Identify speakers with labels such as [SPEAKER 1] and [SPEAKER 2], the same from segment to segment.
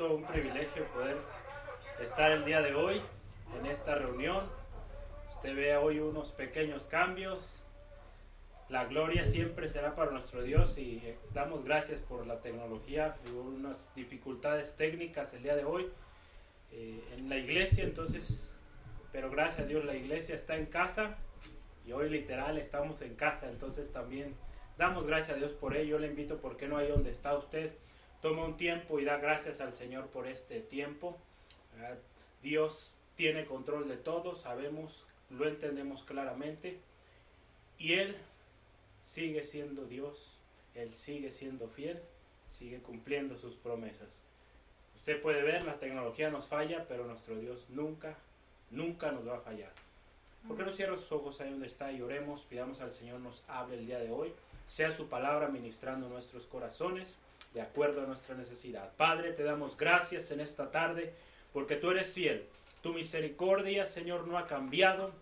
[SPEAKER 1] gusto, un privilegio poder estar el día de hoy en esta reunión. Usted ve hoy unos pequeños cambios. La gloria siempre será para nuestro Dios y damos gracias por la tecnología. Hubo unas dificultades técnicas el día de hoy eh, en la iglesia, entonces, pero gracias a Dios la iglesia está en casa y hoy literal estamos en casa, entonces también damos gracias a Dios por ello. Yo le invito, porque no hay donde está usted? Toma un tiempo y da gracias al Señor por este tiempo. Dios tiene control de todo, sabemos, lo entendemos claramente. Y Él sigue siendo Dios, Él sigue siendo fiel, sigue cumpliendo sus promesas. Usted puede ver, la tecnología nos falla, pero nuestro Dios nunca, nunca nos va a fallar. ¿Por qué no cierra sus ojos ahí donde está y oremos? Pidamos al Señor nos hable el día de hoy. Sea su palabra ministrando nuestros corazones de acuerdo a nuestra necesidad. Padre, te damos gracias en esta tarde porque tú eres fiel. Tu misericordia, Señor, no ha cambiado.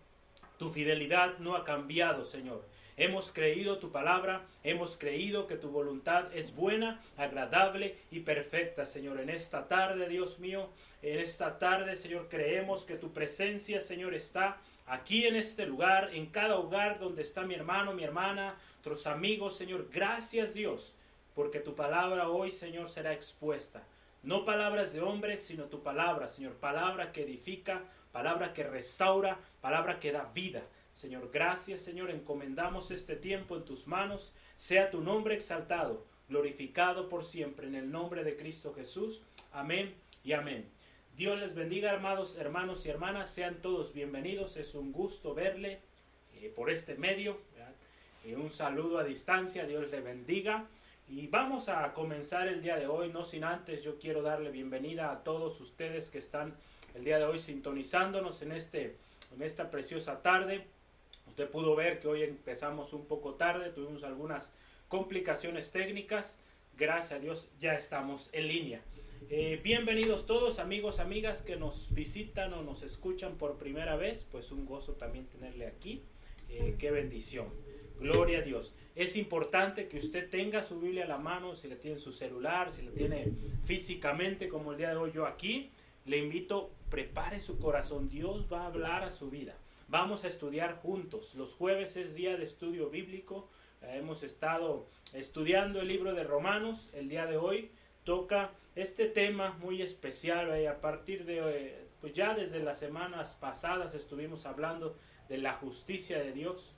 [SPEAKER 1] Tu fidelidad no ha cambiado, Señor. Hemos creído tu palabra, hemos creído que tu voluntad es buena, agradable y perfecta, Señor. En esta tarde, Dios mío, en esta tarde, Señor, creemos que tu presencia, Señor, está aquí en este lugar, en cada hogar donde está mi hermano, mi hermana, otros amigos, Señor. Gracias, Dios, porque tu palabra hoy, Señor, será expuesta. No palabras de hombres, sino tu palabra, Señor. Palabra que edifica, palabra que restaura, palabra que da vida. Señor, gracias, Señor. Encomendamos este tiempo en tus manos. Sea tu nombre exaltado, glorificado por siempre. En el nombre de Cristo Jesús. Amén y amén. Dios les bendiga, amados hermanos y hermanas. Sean todos bienvenidos. Es un gusto verle eh, por este medio. Eh, un saludo a distancia. Dios le bendiga. Y vamos a comenzar el día de hoy, no sin antes yo quiero darle bienvenida a todos ustedes que están el día de hoy sintonizándonos en, este, en esta preciosa tarde. Usted pudo ver que hoy empezamos un poco tarde, tuvimos algunas complicaciones técnicas. Gracias a Dios ya estamos en línea. Eh, bienvenidos todos amigos, amigas que nos visitan o nos escuchan por primera vez. Pues un gozo también tenerle aquí. Eh, qué bendición. Gloria a Dios. Es importante que usted tenga su Biblia a la mano, si la tiene en su celular, si la tiene físicamente como el día de hoy yo aquí. Le invito, prepare su corazón. Dios va a hablar a su vida. Vamos a estudiar juntos. Los jueves es día de estudio bíblico. Hemos estado estudiando el libro de Romanos. El día de hoy toca este tema muy especial. Eh, a partir de, eh, pues ya desde las semanas pasadas estuvimos hablando de la justicia de Dios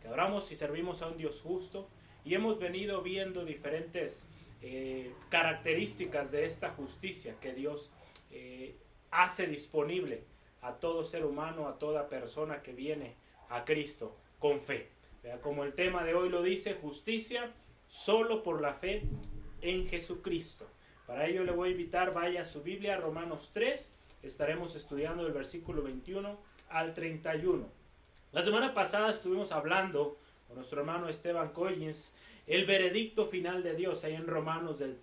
[SPEAKER 1] que y servimos a un Dios justo y hemos venido viendo diferentes eh, características de esta justicia que Dios eh, hace disponible a todo ser humano, a toda persona que viene a Cristo con fe. Como el tema de hoy lo dice, justicia solo por la fe en Jesucristo. Para ello le voy a invitar, vaya a su Biblia, Romanos 3, estaremos estudiando el versículo 21 al 31. La semana pasada estuvimos hablando con nuestro hermano Esteban Collins el veredicto final de Dios ahí en Romanos del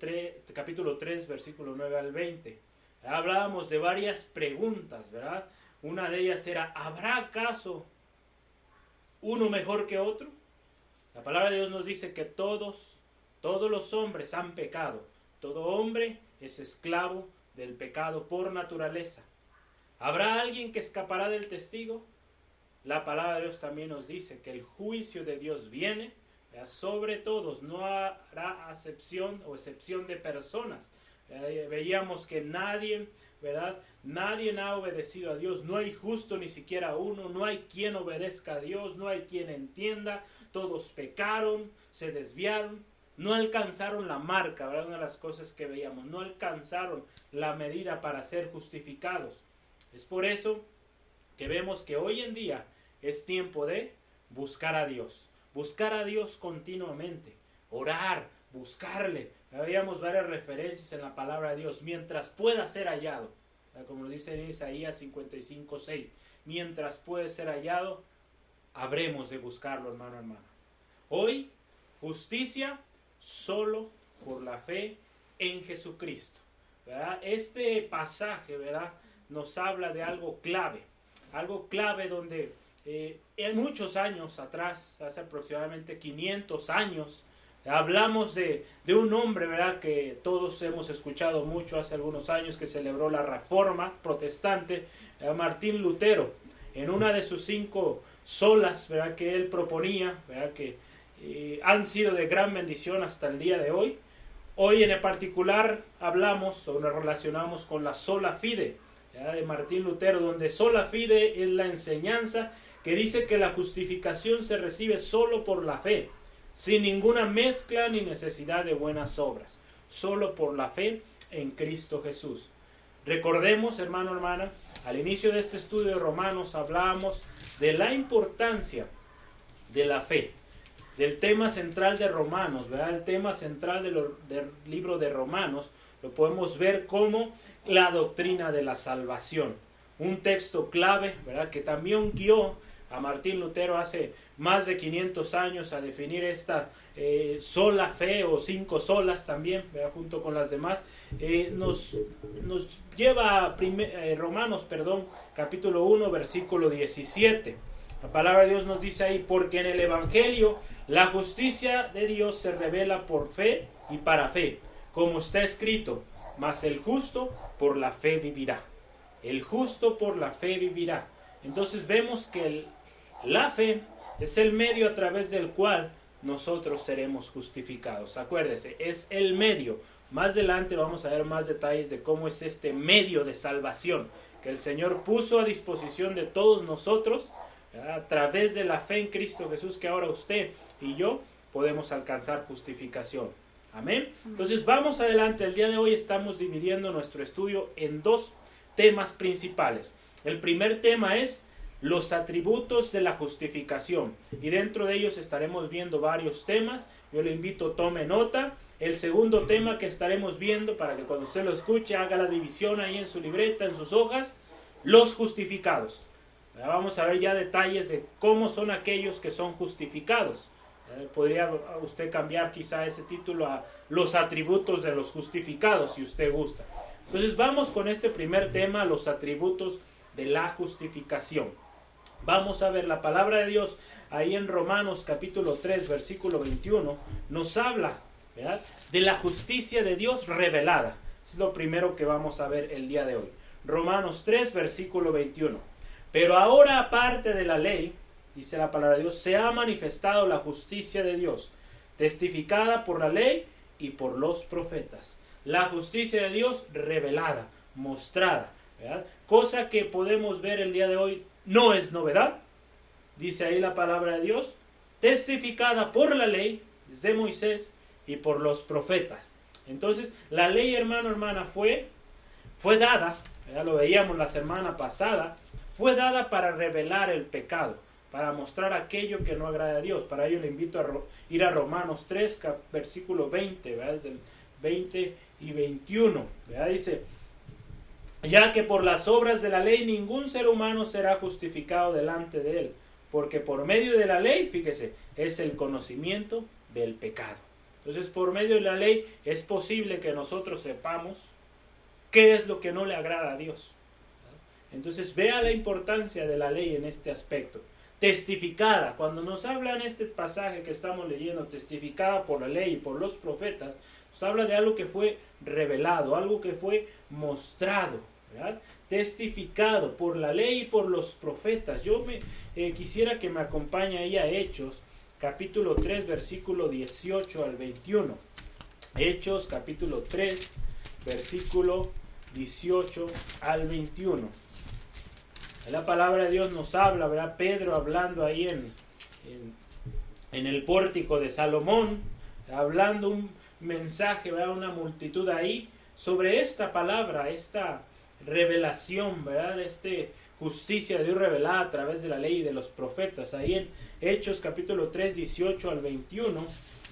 [SPEAKER 1] capítulo 3 versículo 9 al 20. Hablábamos de varias preguntas, ¿verdad? Una de ellas era, ¿habrá acaso uno mejor que otro? La palabra de Dios nos dice que todos, todos los hombres han pecado. Todo hombre es esclavo del pecado por naturaleza. ¿Habrá alguien que escapará del testigo? La palabra de Dios también nos dice que el juicio de Dios viene sobre todos, no hará acepción o excepción de personas. veíamos que nadie, ¿verdad? Nadie ha obedecido a Dios, no hay justo ni siquiera uno, no hay quien obedezca a Dios, no hay quien entienda, todos pecaron, se desviaron, no alcanzaron la marca, ¿verdad? Una de las cosas que veíamos, no alcanzaron la medida para ser justificados. Es por eso que vemos que hoy en día es tiempo de buscar a Dios, buscar a Dios continuamente, orar, buscarle. Habíamos varias referencias en la palabra de Dios, mientras pueda ser hallado, como lo dice en Isaías 55, 6, mientras puede ser hallado, habremos de buscarlo, hermano, hermano. Hoy, justicia solo por la fe en Jesucristo. Este pasaje ¿verdad? nos habla de algo clave, algo clave donde eh, en muchos años atrás, hace aproximadamente 500 años, Hablamos de, de, un hombre, ¿verdad? Que todos hemos escuchado mucho hace algunos años que celebró la reforma protestante, Martín Lutero, en una de sus cinco solas, ¿verdad? Que él proponía, ¿verdad? Que eh, han sido de gran bendición hasta el día de hoy. Hoy en el particular hablamos o nos relacionamos con la sola fide de Martín Lutero, donde sola fide es la enseñanza que dice que la justificación se recibe solo por la fe, sin ninguna mezcla ni necesidad de buenas obras, solo por la fe en Cristo Jesús. Recordemos, hermano, hermana, al inicio de este estudio de Romanos hablábamos de la importancia de la fe del tema central de Romanos, ¿verdad? El tema central del libro de Romanos lo podemos ver como la doctrina de la salvación. Un texto clave, ¿verdad? Que también guió a Martín Lutero hace más de 500 años a definir esta eh, sola fe o cinco solas también, junto con las demás, eh, nos, nos lleva a eh, Romanos, perdón, capítulo 1, versículo 17 la palabra de Dios nos dice ahí, porque en el Evangelio la justicia de Dios se revela por fe y para fe, como está escrito, mas el justo por la fe vivirá. El justo por la fe vivirá. Entonces vemos que la fe es el medio a través del cual nosotros seremos justificados. Acuérdese, es el medio. Más adelante vamos a ver más detalles de cómo es este medio de salvación que el Señor puso a disposición de todos nosotros a través de la fe en Cristo Jesús que ahora usted y yo podemos alcanzar justificación. Amén. Entonces vamos adelante. El día de hoy estamos dividiendo nuestro estudio en dos temas principales. El primer tema es los atributos de la justificación y dentro de ellos estaremos viendo varios temas. Yo le invito tome nota. El segundo tema que estaremos viendo para que cuando usted lo escuche haga la división ahí en su libreta, en sus hojas, los justificados. Vamos a ver ya detalles de cómo son aquellos que son justificados. Podría usted cambiar quizá ese título a los atributos de los justificados, si usted gusta. Entonces vamos con este primer tema, los atributos de la justificación. Vamos a ver la palabra de Dios ahí en Romanos capítulo 3, versículo 21, nos habla de la justicia de Dios revelada. Es lo primero que vamos a ver el día de hoy. Romanos 3, versículo 21. Pero ahora aparte de la ley, dice la palabra de Dios, se ha manifestado la justicia de Dios, testificada por la ley y por los profetas. La justicia de Dios revelada, mostrada, cosa que podemos ver el día de hoy no es novedad, dice ahí la palabra de Dios, testificada por la ley, desde Moisés y por los profetas. Entonces, la ley, hermano, hermana, fue, fue dada, ya lo veíamos la semana pasada, fue dada para revelar el pecado, para mostrar aquello que no agrada a Dios. Para ello le invito a ir a Romanos 3, versículo 20, ¿verdad? el 20 y 21. ¿verdad? Dice, ya que por las obras de la ley ningún ser humano será justificado delante de él, porque por medio de la ley, fíjese, es el conocimiento del pecado. Entonces, por medio de la ley es posible que nosotros sepamos qué es lo que no le agrada a Dios. Entonces vea la importancia de la ley en este aspecto. Testificada, cuando nos habla en este pasaje que estamos leyendo, testificada por la ley y por los profetas, nos habla de algo que fue revelado, algo que fue mostrado, testificado por la ley y por los profetas. Yo me eh, quisiera que me acompañe ahí a Hechos, capítulo 3, versículo 18 al 21. Hechos, capítulo 3, versículo 18 al 21. La palabra de Dios nos habla, ¿verdad? Pedro hablando ahí en, en, el pórtico de Salomón, hablando un mensaje, ¿verdad? Una multitud ahí sobre esta palabra, esta revelación, ¿verdad? Este justicia de Dios revelada a través de la ley y de los profetas. Ahí en Hechos capítulo 3, 18 al 21,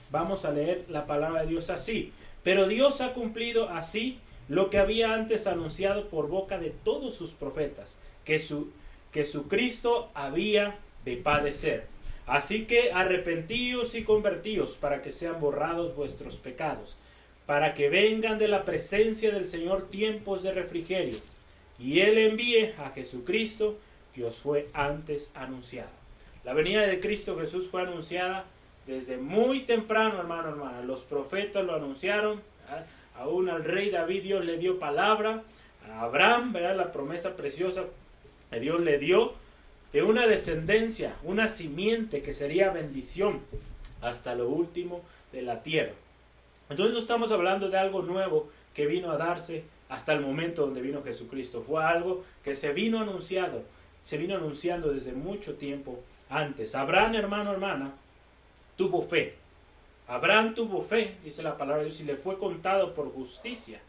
[SPEAKER 1] vamos a leer la palabra de Dios así. Pero Dios ha cumplido así lo que había antes anunciado por boca de todos sus profetas que su, que su Cristo había de padecer. Así que arrepentíos y convertíos para que sean borrados vuestros pecados, para que vengan de la presencia del Señor tiempos de refrigerio, y Él envíe a Jesucristo que os fue antes anunciado. La venida de Cristo Jesús fue anunciada desde muy temprano, hermano, hermana. Los profetas lo anunciaron, aún al rey David Dios le dio palabra, a Abraham, ¿verdad? la promesa preciosa que Dios le dio de una descendencia, una simiente que sería bendición hasta lo último de la tierra. Entonces no estamos hablando de algo nuevo que vino a darse hasta el momento donde vino Jesucristo. Fue algo que se vino anunciado, se vino anunciando desde mucho tiempo antes. Abraham, hermano, hermana, tuvo fe. Abraham tuvo fe, dice la palabra de Dios, y le fue contado por justicia.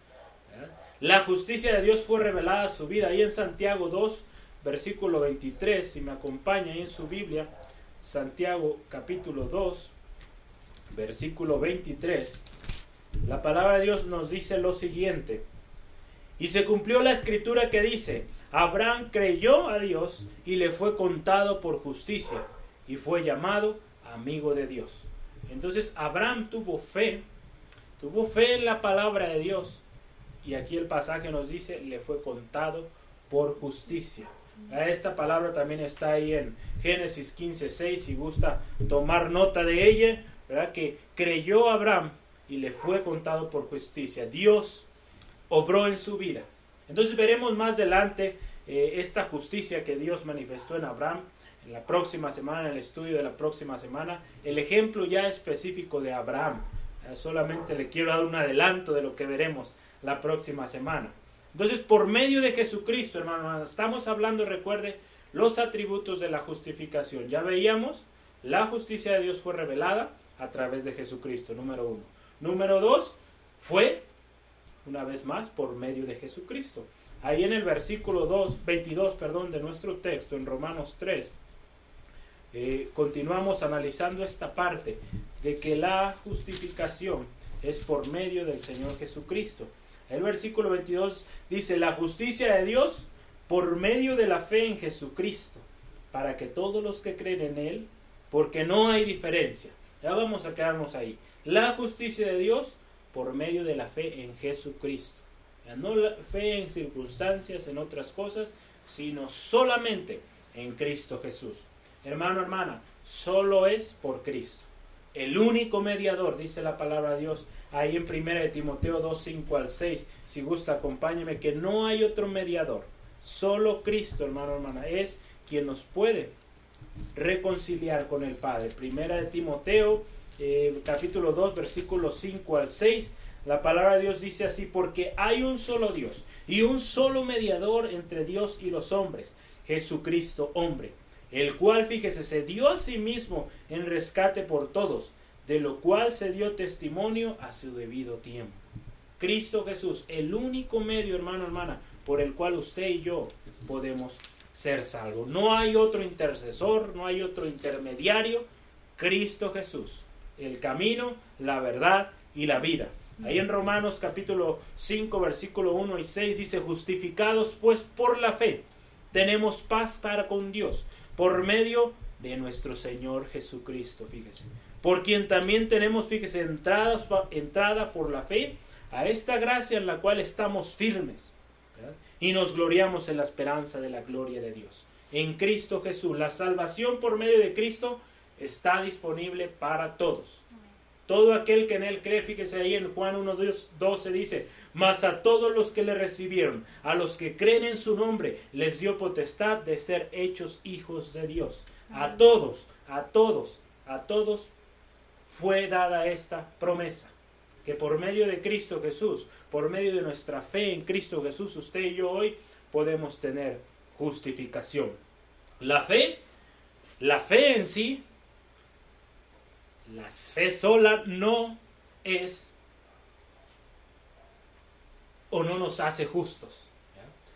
[SPEAKER 1] La justicia de Dios fue revelada a su vida. Ahí en Santiago 2, versículo 23, si me acompaña ahí en su Biblia, Santiago capítulo 2, versículo 23, la palabra de Dios nos dice lo siguiente. Y se cumplió la escritura que dice, Abraham creyó a Dios y le fue contado por justicia y fue llamado amigo de Dios. Entonces Abraham tuvo fe, tuvo fe en la palabra de Dios y aquí el pasaje nos dice, le fue contado por justicia. Esta palabra también está ahí en Génesis 15, 6, si gusta tomar nota de ella, ¿verdad? Que creyó Abraham y le fue contado por justicia. Dios obró en su vida. Entonces veremos más adelante eh, esta justicia que Dios manifestó en Abraham en la próxima semana, en el estudio de la próxima semana, el ejemplo ya específico de Abraham. Eh, solamente le quiero dar un adelanto de lo que veremos la próxima semana. Entonces, por medio de Jesucristo, hermano, estamos hablando, recuerde, los atributos de la justificación. Ya veíamos, la justicia de Dios fue revelada a través de Jesucristo, número uno. Número dos, fue, una vez más, por medio de Jesucristo. Ahí en el versículo 2, 22 perdón, de nuestro texto, en Romanos 3, eh, continuamos analizando esta parte de que la justificación es por medio del Señor Jesucristo. El versículo 22 dice, la justicia de Dios por medio de la fe en Jesucristo, para que todos los que creen en Él, porque no hay diferencia. Ya vamos a quedarnos ahí. La justicia de Dios por medio de la fe en Jesucristo. no la fe en circunstancias, en otras cosas, sino solamente en Cristo Jesús. Hermano, hermana, solo es por Cristo. El único mediador, dice la palabra de Dios, ahí en 1 de Timoteo 2, 5 al 6. Si gusta, acompáñeme, que no hay otro mediador. Solo Cristo, hermano, hermana, es quien nos puede reconciliar con el Padre. Primera de Timoteo, eh, capítulo 2, versículos 5 al 6. La palabra de Dios dice así, porque hay un solo Dios y un solo mediador entre Dios y los hombres, Jesucristo hombre el cual, fíjese, se dio a sí mismo en rescate por todos, de lo cual se dio testimonio a su debido tiempo. Cristo Jesús, el único medio, hermano, hermana, por el cual usted y yo podemos ser salvos. No hay otro intercesor, no hay otro intermediario. Cristo Jesús, el camino, la verdad y la vida. Ahí en Romanos capítulo 5, versículo 1 y 6 dice, justificados pues por la fe, tenemos paz para con Dios por medio de nuestro Señor Jesucristo, fíjese. Por quien también tenemos, fíjese, entradas, entrada por la fe a esta gracia en la cual estamos firmes y nos gloriamos en la esperanza de la gloria de Dios. En Cristo Jesús, la salvación por medio de Cristo está disponible para todos. Todo aquel que en él cree, fíjese ahí en Juan 1, 12 dice, mas a todos los que le recibieron, a los que creen en su nombre, les dio potestad de ser hechos hijos de Dios. A todos, a todos, a todos fue dada esta promesa. Que por medio de Cristo Jesús, por medio de nuestra fe en Cristo Jesús, usted y yo hoy podemos tener justificación. La fe, la fe en sí la fe sola no es o no nos hace justos.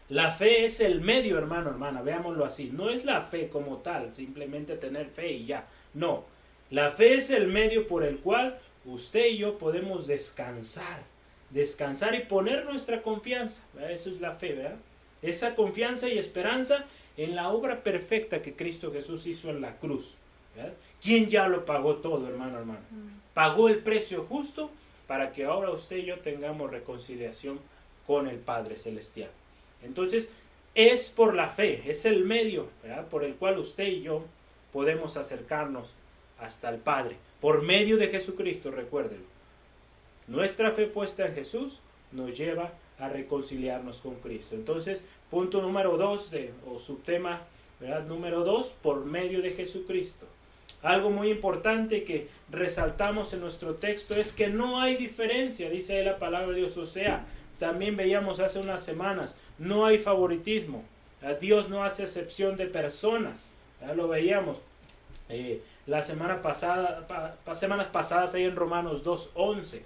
[SPEAKER 1] La fe es el medio, hermano, hermana, veámoslo así. No es la fe como tal, simplemente tener fe y ya. No, la fe es el medio por el cual usted y yo podemos descansar. Descansar y poner nuestra confianza. Eso es la fe, ¿verdad? Esa confianza y esperanza en la obra perfecta que Cristo Jesús hizo en la cruz. ¿Quién ya lo pagó todo, hermano, hermano? Pagó el precio justo para que ahora usted y yo tengamos reconciliación con el Padre Celestial. Entonces, es por la fe, es el medio por el cual usted y yo podemos acercarnos hasta el Padre. Por medio de Jesucristo, recuérdenlo. Nuestra fe puesta en Jesús nos lleva a reconciliarnos con Cristo. Entonces, punto número dos, de, o subtema número dos, por medio de Jesucristo. Algo muy importante que resaltamos en nuestro texto es que no hay diferencia, dice la palabra de Dios. O sea, también veíamos hace unas semanas, no hay favoritismo. Dios no hace excepción de personas. Ya lo veíamos eh, la semana pasada, semanas pasadas ahí en Romanos 2.11.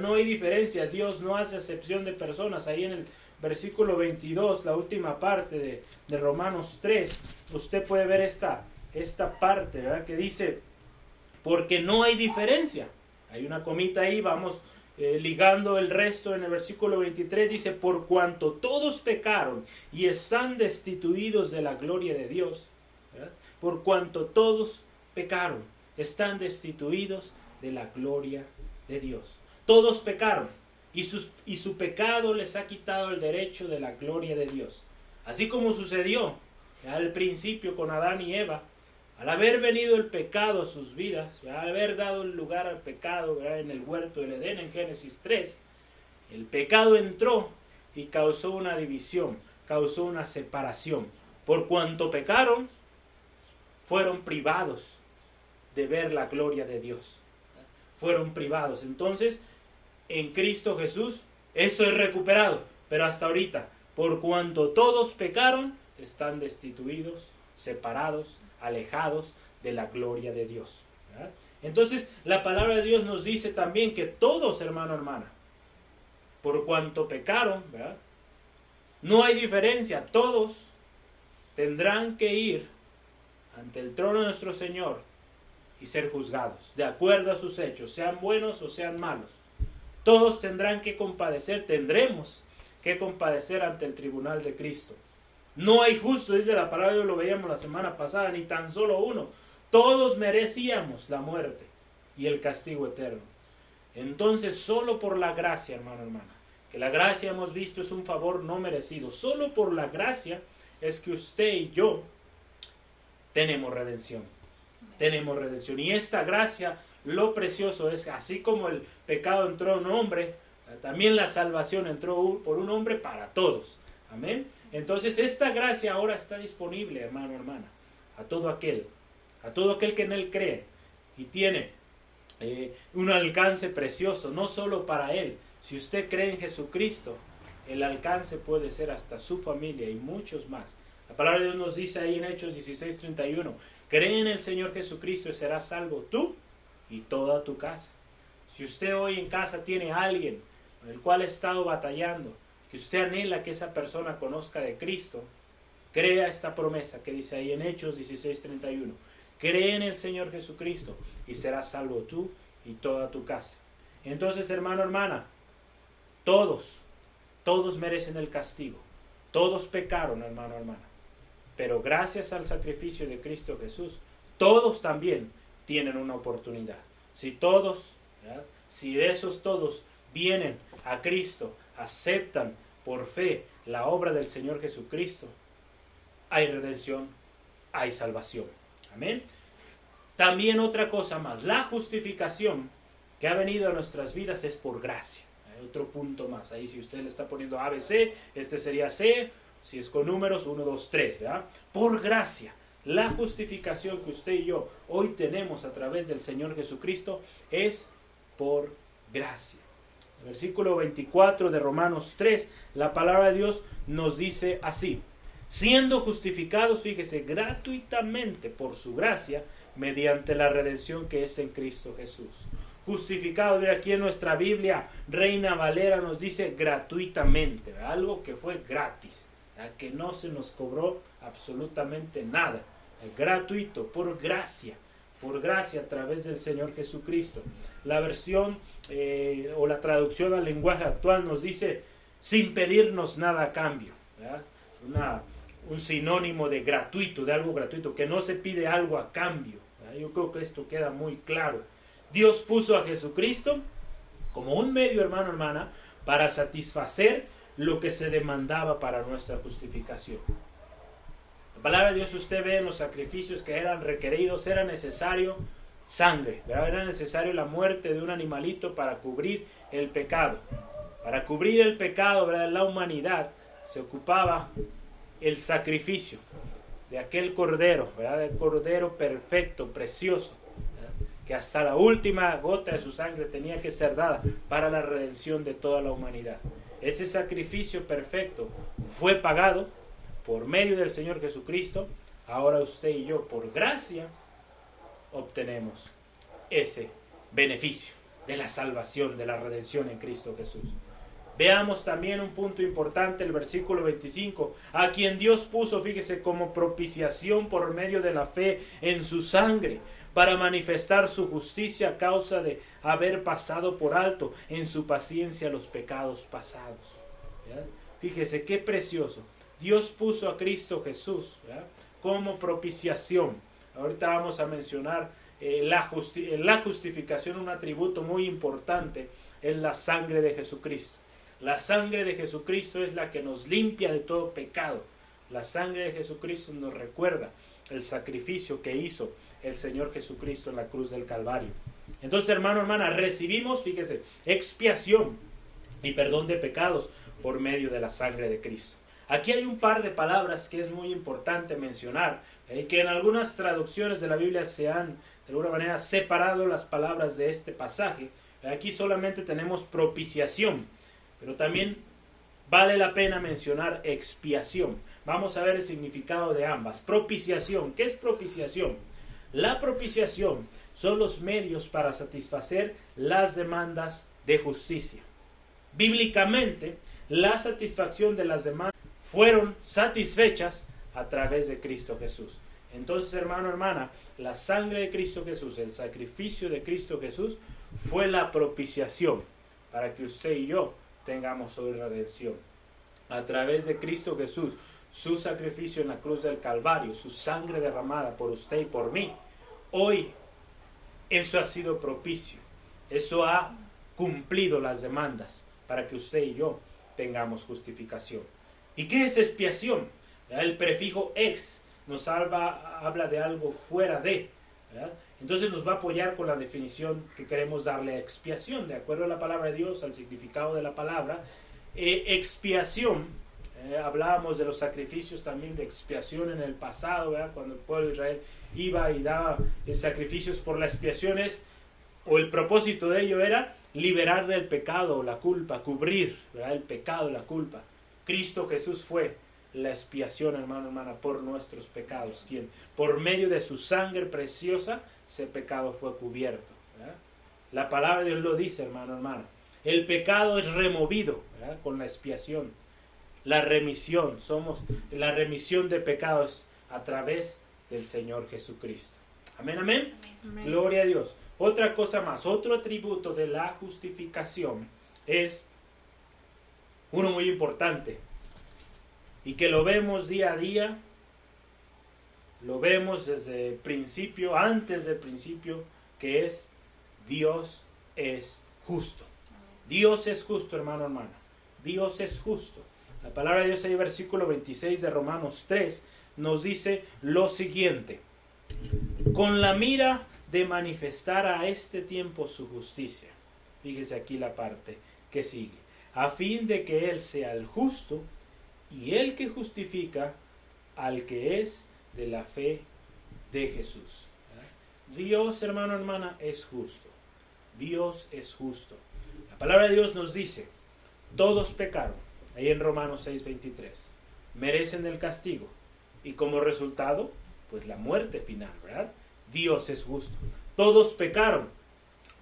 [SPEAKER 1] No hay diferencia, Dios no hace excepción de personas. Ahí en el versículo 22, la última parte de, de Romanos 3, usted puede ver esta, esta parte que dice, porque no hay diferencia. Hay una comita ahí, vamos eh, ligando el resto en el versículo 23, dice, por cuanto todos pecaron y están destituidos de la gloria de Dios, por cuanto todos pecaron, están destituidos de la gloria de Dios. Todos pecaron y, sus, y su pecado les ha quitado el derecho de la gloria de Dios. Así como sucedió al principio con Adán y Eva, al haber venido el pecado a sus vidas, al haber dado lugar al pecado en el huerto del Edén en Génesis 3, el pecado entró y causó una división, causó una separación. Por cuanto pecaron, fueron privados de ver la gloria de Dios. Fueron privados. Entonces, en Cristo Jesús, eso es recuperado. Pero hasta ahorita, por cuanto todos pecaron, están destituidos, separados, alejados de la gloria de Dios. Entonces la palabra de Dios nos dice también que todos, hermano, hermana, por cuanto pecaron, no hay diferencia, todos tendrán que ir ante el trono de nuestro Señor y ser juzgados, de acuerdo a sus hechos, sean buenos o sean malos. Todos tendrán que compadecer, tendremos que compadecer ante el tribunal de Cristo. No hay justo, dice la palabra, lo veíamos la semana pasada, ni tan solo uno. Todos merecíamos la muerte y el castigo eterno. Entonces, solo por la gracia, hermano, hermana, que la gracia hemos visto es un favor no merecido, solo por la gracia es que usted y yo tenemos redención. Tenemos redención. Y esta gracia, lo precioso es, así como el pecado entró en un hombre, también la salvación entró por un hombre para todos. Amén. Entonces esta gracia ahora está disponible, hermano, hermana, a todo aquel, a todo aquel que en él cree y tiene eh, un alcance precioso, no solo para él. Si usted cree en Jesucristo, el alcance puede ser hasta su familia y muchos más. La palabra de Dios nos dice ahí en Hechos 16:31, cree en el Señor Jesucristo y serás salvo tú y toda tu casa. Si usted hoy en casa tiene a alguien con el cual ha estado batallando, que usted anhela que esa persona conozca de Cristo, crea esta promesa que dice ahí en Hechos 16:31. Cree en el Señor Jesucristo y serás salvo tú y toda tu casa. Entonces, hermano, hermana, todos, todos merecen el castigo. Todos pecaron, hermano, hermana. Pero gracias al sacrificio de Cristo Jesús, todos también tienen una oportunidad. Si todos, si de esos todos vienen a Cristo, aceptan por fe la obra del Señor Jesucristo, hay redención, hay salvación. Amén. También otra cosa más, la justificación que ha venido a nuestras vidas es por gracia. Hay otro punto más. Ahí si usted le está poniendo ABC, este sería C, si es con números 1, 2, 3, ¿verdad? Por gracia. La justificación que usted y yo hoy tenemos a través del Señor Jesucristo es por gracia versículo 24 de Romanos 3, la palabra de Dios nos dice así, siendo justificados, fíjese, gratuitamente por su gracia, mediante la redención que es en Cristo Jesús. Justificados, de aquí en nuestra Biblia, Reina Valera nos dice gratuitamente, algo que fue gratis, que no se nos cobró absolutamente nada, gratuito, por gracia por gracia a través del Señor Jesucristo. La versión eh, o la traducción al lenguaje actual nos dice sin pedirnos nada a cambio. un sinónimo de gratuito, de algo gratuito, que no se pide algo a cambio. Yo creo que esto queda muy claro. Dios puso a Jesucristo como un medio, hermano, hermana, para satisfacer lo que se demandaba para nuestra justificación. La palabra de Dios usted ve en los sacrificios que eran requeridos, era necesario sangre. Era necesario la muerte de un animalito para cubrir el pecado. Para cubrir el pecado de la humanidad se ocupaba el sacrificio de aquel cordero, ¿verdad? el cordero perfecto, precioso, que hasta la última gota de su sangre tenía que ser dada para la redención de toda la humanidad. Ese sacrificio perfecto fue pagado por medio del Señor Jesucristo. Ahora usted y yo, por gracia, obtenemos ese beneficio de la salvación, de la redención en Cristo Jesús. Veamos también un punto importante, el versículo 25, a quien Dios puso, fíjese, como propiciación por medio de la fe en su sangre, para manifestar su justicia a causa de haber pasado por alto en su paciencia los pecados pasados. Fíjese qué precioso. Dios puso a Cristo Jesús como propiciación. Ahorita vamos a mencionar eh, la, la justificación, un atributo muy importante es la sangre de Jesucristo. La sangre de Jesucristo es la que nos limpia de todo pecado. La sangre de Jesucristo nos recuerda el sacrificio que hizo el Señor Jesucristo en la cruz del Calvario. Entonces, hermano, hermana, recibimos, fíjese, expiación y perdón de pecados por medio de la sangre de Cristo. Aquí hay un par de palabras que es muy importante mencionar, eh, que en algunas traducciones de la Biblia se han de alguna manera separado las palabras de este pasaje. Aquí solamente tenemos propiciación pero también vale la pena mencionar expiación. Vamos a ver el significado de ambas. Propiciación. ¿Qué es propiciación? La propiciación son los medios para satisfacer las demandas de justicia. Bíblicamente, la satisfacción de las demandas fueron satisfechas a través de Cristo Jesús. Entonces, hermano, hermana, la sangre de Cristo Jesús, el sacrificio de Cristo Jesús, fue la propiciación para que usted y yo tengamos hoy redención. A través de Cristo Jesús, su sacrificio en la cruz del Calvario, su sangre derramada por usted y por mí, hoy eso ha sido propicio. Eso ha cumplido las demandas para que usted y yo tengamos justificación. ¿Y qué es expiación? El prefijo ex nos salva, habla de algo fuera de. Entonces nos va a apoyar con la definición que queremos darle a expiación, de acuerdo a la palabra de Dios, al significado de la palabra. Eh, expiación, eh, hablábamos de los sacrificios también de expiación en el pasado, cuando el pueblo de Israel iba y daba eh, sacrificios por la expiación, o el propósito de ello era liberar del pecado, la culpa, cubrir el pecado, la culpa. Cristo Jesús fue la expiación, hermano, hermana, por nuestros pecados, quien por medio de su sangre preciosa, ese pecado fue cubierto. La palabra de Dios lo dice, hermano, hermana. El pecado es removido con la expiación. La remisión, somos la remisión de pecados a través del Señor Jesucristo. Amén, amén. Gloria a Dios. Otra cosa más, otro atributo de la justificación es uno muy importante, y que lo vemos día a día, lo vemos desde el principio, antes del principio, que es Dios es justo. Dios es justo, hermano, hermana. Dios es justo. La palabra de Dios el versículo 26 de Romanos 3 nos dice lo siguiente. Con la mira de manifestar a este tiempo su justicia. Fíjese aquí la parte que sigue. A fin de que Él sea el justo y el que justifica al que es de la fe de Jesús. Dios, hermano, hermana, es justo. Dios es justo. La palabra de Dios nos dice, todos pecaron, ahí en Romanos 6:23, merecen el castigo y como resultado, pues la muerte final, ¿verdad? Dios es justo. Todos pecaron,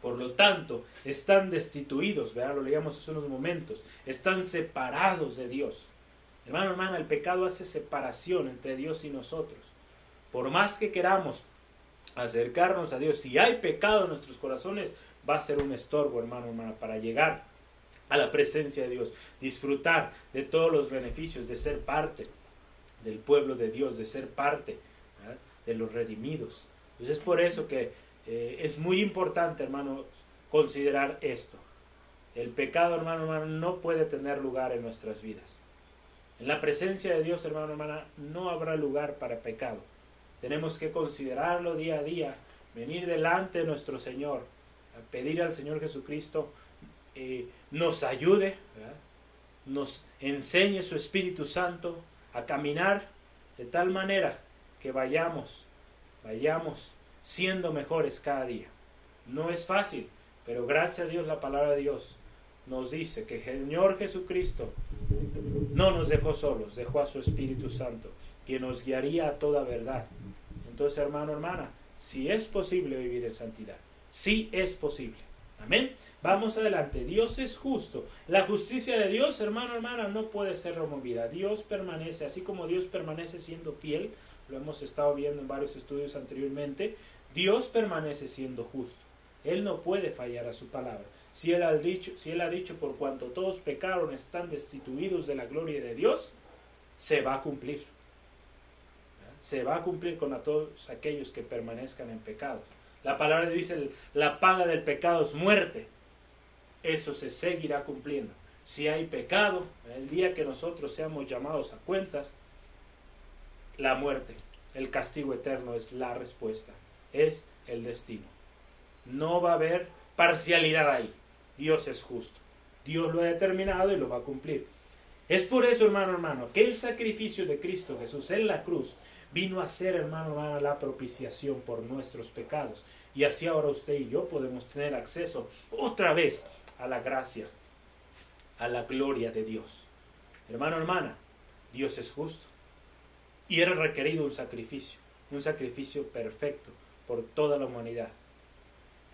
[SPEAKER 1] por lo tanto, están destituidos, ¿verdad? Lo leíamos hace unos momentos, están separados de Dios. Hermano, hermana, el pecado hace separación entre Dios y nosotros. Por más que queramos acercarnos a Dios, si hay pecado en nuestros corazones, va a ser un estorbo, hermano, hermana, para llegar a la presencia de Dios, disfrutar de todos los beneficios de ser parte del pueblo de Dios, de ser parte de los redimidos. Entonces es por eso que eh, es muy importante, hermanos, considerar esto. El pecado, hermano, hermano, no puede tener lugar en nuestras vidas. En la presencia de Dios, hermano, hermana, no habrá lugar para pecado. Tenemos que considerarlo día a día, venir delante de nuestro Señor, a pedir al Señor Jesucristo eh, nos ayude, nos enseñe su Espíritu Santo a caminar de tal manera que vayamos, vayamos siendo mejores cada día. No es fácil, pero gracias a Dios la palabra de Dios nos dice que el Señor Jesucristo no nos dejó solos, dejó a su Espíritu Santo, que nos guiaría a toda verdad. Entonces, hermano, hermana, si es posible vivir en santidad, si es posible. Amén. Vamos adelante. Dios es justo. La justicia de Dios, hermano, hermana, no puede ser removida. Dios permanece, así como Dios permanece siendo fiel, lo hemos estado viendo en varios estudios anteriormente, Dios permanece siendo justo. Él no puede fallar a su palabra. Si él, ha dicho, si él ha dicho, por cuanto todos pecaron, están destituidos de la gloria de Dios, se va a cumplir. Se va a cumplir con a todos aquellos que permanezcan en pecado. La palabra dice, la paga del pecado es muerte. Eso se seguirá cumpliendo. Si hay pecado, el día que nosotros seamos llamados a cuentas, la muerte, el castigo eterno es la respuesta, es el destino. No va a haber parcialidad ahí. Dios es justo. Dios lo ha determinado y lo va a cumplir. Es por eso, hermano, hermano, que el sacrificio de Cristo Jesús en la cruz vino a ser, hermano, hermano, la propiciación por nuestros pecados. Y así ahora usted y yo podemos tener acceso otra vez a la gracia, a la gloria de Dios. Hermano, hermana, Dios es justo. Y era requerido un sacrificio, un sacrificio perfecto por toda la humanidad.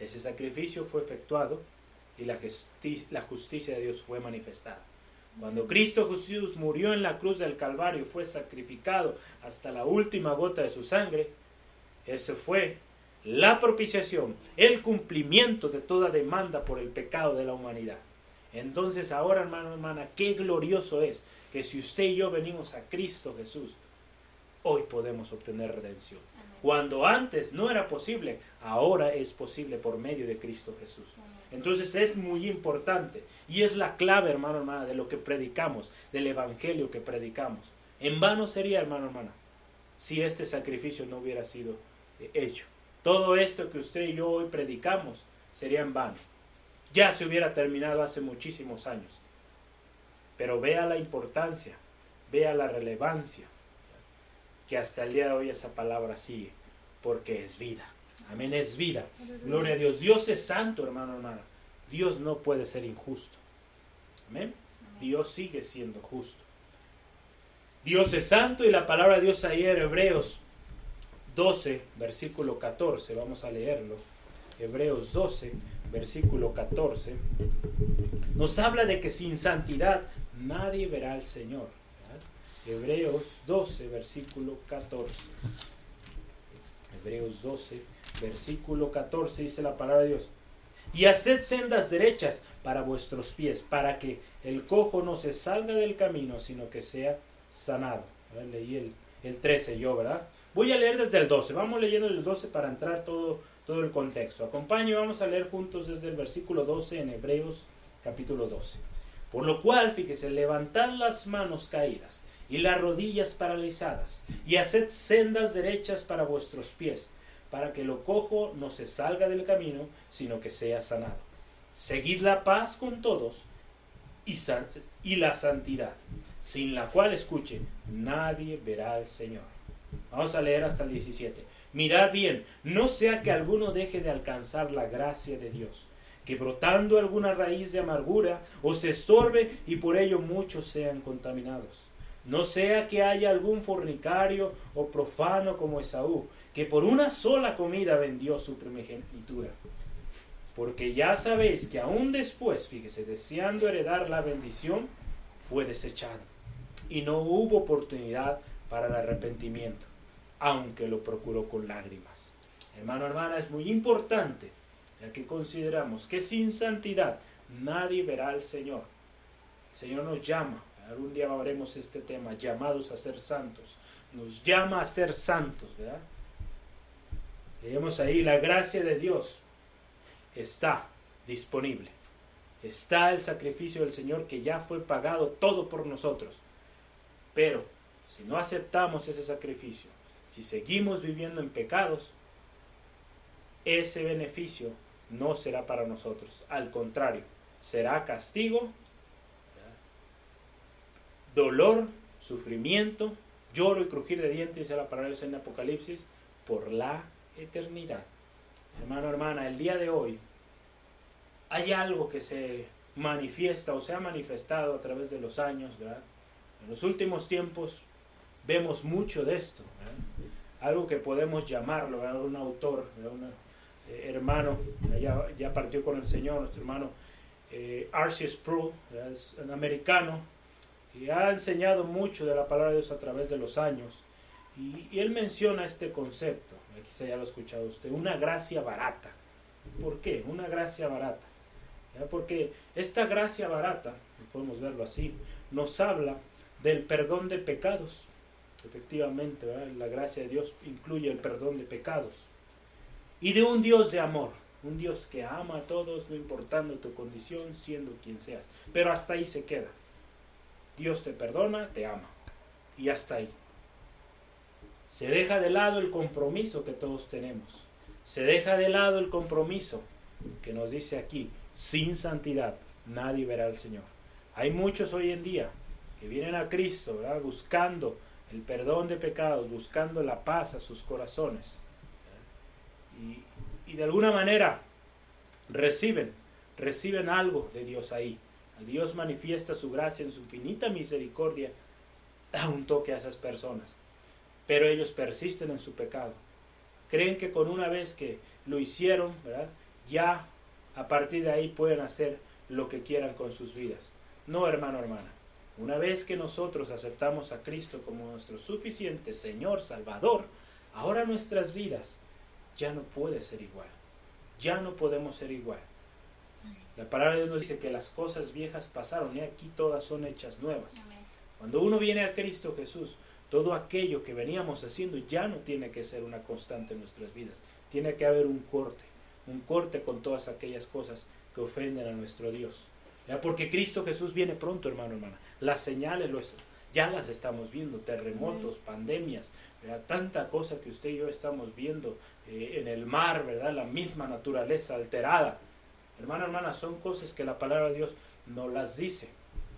[SPEAKER 1] Ese sacrificio fue efectuado y la, justicia de Dios fue manifestada. Cuando Cristo Jesús murió en la cruz del Calvario, fue sacrificado hasta la última gota de su sangre, ese fue la propiciación, el cumplimiento de toda demanda por el pecado de la humanidad. Entonces ahora, hermano, hermana, qué glorioso es que si usted y yo venimos a Cristo Jesús, hoy podemos obtener redención. Cuando antes no era posible, ahora es posible por medio de Cristo Jesús. Entonces es muy importante y es la clave, hermano, hermana, de lo que predicamos, del evangelio que predicamos. En vano sería, hermano, hermana, si este sacrificio no hubiera sido eh, hecho. Todo esto que usted y yo hoy predicamos sería en vano. Ya se hubiera terminado hace muchísimos años. Pero vea la importancia, vea la relevancia que hasta el día de hoy esa palabra sigue, porque es vida. Amén, es vida. Gloria a Dios. Dios es santo, hermano, hermana. Dios no puede ser injusto. Amén. Dios sigue siendo justo. Dios es santo y la palabra de Dios en Hebreos 12, versículo 14, vamos a leerlo. Hebreos 12, versículo 14, nos habla de que sin santidad nadie verá al Señor. Hebreos 12, versículo 14. Hebreos 12, versículo 14 dice la palabra de Dios. Y haced sendas derechas para vuestros pies, para que el cojo no se salga del camino, sino que sea sanado. leí el, el 13 yo, ¿verdad? Voy a leer desde el 12. Vamos leyendo el 12 para entrar todo, todo el contexto. Acompaño y vamos a leer juntos desde el versículo 12 en Hebreos capítulo 12. Por lo cual, fíjese, levantad las manos caídas y las rodillas paralizadas, y haced sendas derechas para vuestros pies, para que lo cojo no se salga del camino, sino que sea sanado. Seguid la paz con todos y, y la santidad, sin la cual, escuchen, nadie verá al Señor. Vamos a leer hasta el 17. Mirad bien, no sea que alguno deje de alcanzar la gracia de Dios, que brotando alguna raíz de amargura os estorbe y por ello muchos sean contaminados. No sea que haya algún fornicario o profano como Esaú, que por una sola comida vendió su primogenitura. Porque ya sabéis que aún después, fíjese, deseando heredar la bendición, fue desechado. Y no hubo oportunidad para el arrepentimiento, aunque lo procuró con lágrimas. Hermano, hermana, es muy importante, ya que consideramos que sin santidad nadie verá al Señor. El Señor nos llama Algún día veremos este tema, llamados a ser santos. Nos llama a ser santos, ¿verdad? Vemos ahí, la gracia de Dios está disponible. Está el sacrificio del Señor que ya fue pagado todo por nosotros. Pero si no aceptamos ese sacrificio, si seguimos viviendo en pecados, ese beneficio no será para nosotros. Al contrario, será castigo, dolor, sufrimiento, lloro y crujir de dientes, dice la palabra en Apocalipsis, por la eternidad. Hermano, hermana, el día de hoy hay algo que se manifiesta o se ha manifestado a través de los años. En los últimos tiempos vemos mucho de esto, algo que podemos llamarlo, ¿verdad? un autor, un eh, hermano, ya, ya, partió con el Señor, nuestro hermano eh, Arceus es un americano, y ha enseñado mucho de la palabra de Dios a través de los años, y, él menciona este concepto, quizá ya lo ha escuchado usted, una gracia barata. ¿Por qué? Una gracia barata. Porque esta gracia barata, podemos verlo así, nos habla del perdón de pecados. Efectivamente, la gracia de Dios incluye el perdón de pecados. Y de un Dios de amor, un Dios que ama a todos, no importando tu condición, siendo quien seas. Pero hasta ahí se queda. Dios te perdona, te ama. Y hasta ahí. Se deja de lado el compromiso que todos tenemos. Se deja de lado el compromiso que nos dice aquí, sin santidad nadie verá al Señor. Hay muchos hoy en día que vienen a Cristo buscando el perdón de pecados, buscando la paz a sus corazones. Y, y, de alguna manera reciben, reciben algo de Dios ahí. Dios manifiesta su gracia en su infinita misericordia, da un toque a esas personas. Pero ellos persisten en su pecado. Creen que con una vez que lo hicieron, ¿verdad? ya a partir de ahí pueden hacer lo que quieran con sus vidas. No, hermano, hermana. Una vez que nosotros aceptamos a Cristo como nuestro suficiente Señor, Salvador, ahora nuestras vidas ya no puede ser igual. Ya no podemos ser igual. La palabra de Dios nos dice que las cosas viejas pasaron y aquí todas son hechas nuevas. Cuando uno viene a Cristo Jesús, todo aquello que veníamos haciendo ya no tiene que ser una constante en nuestras vidas. Tiene que haber un corte un corte con todas aquellas cosas que ofenden a nuestro Dios. ¿Ya? Porque Cristo Jesús viene pronto, hermano, hermana. Las señales ya las estamos viendo, terremotos, pandemias, tanta cosa que usted y yo estamos viendo eh, en el mar, ¿verdad? La misma naturaleza alterada. Hermano, hermana, son cosas que la palabra de Dios no las dice.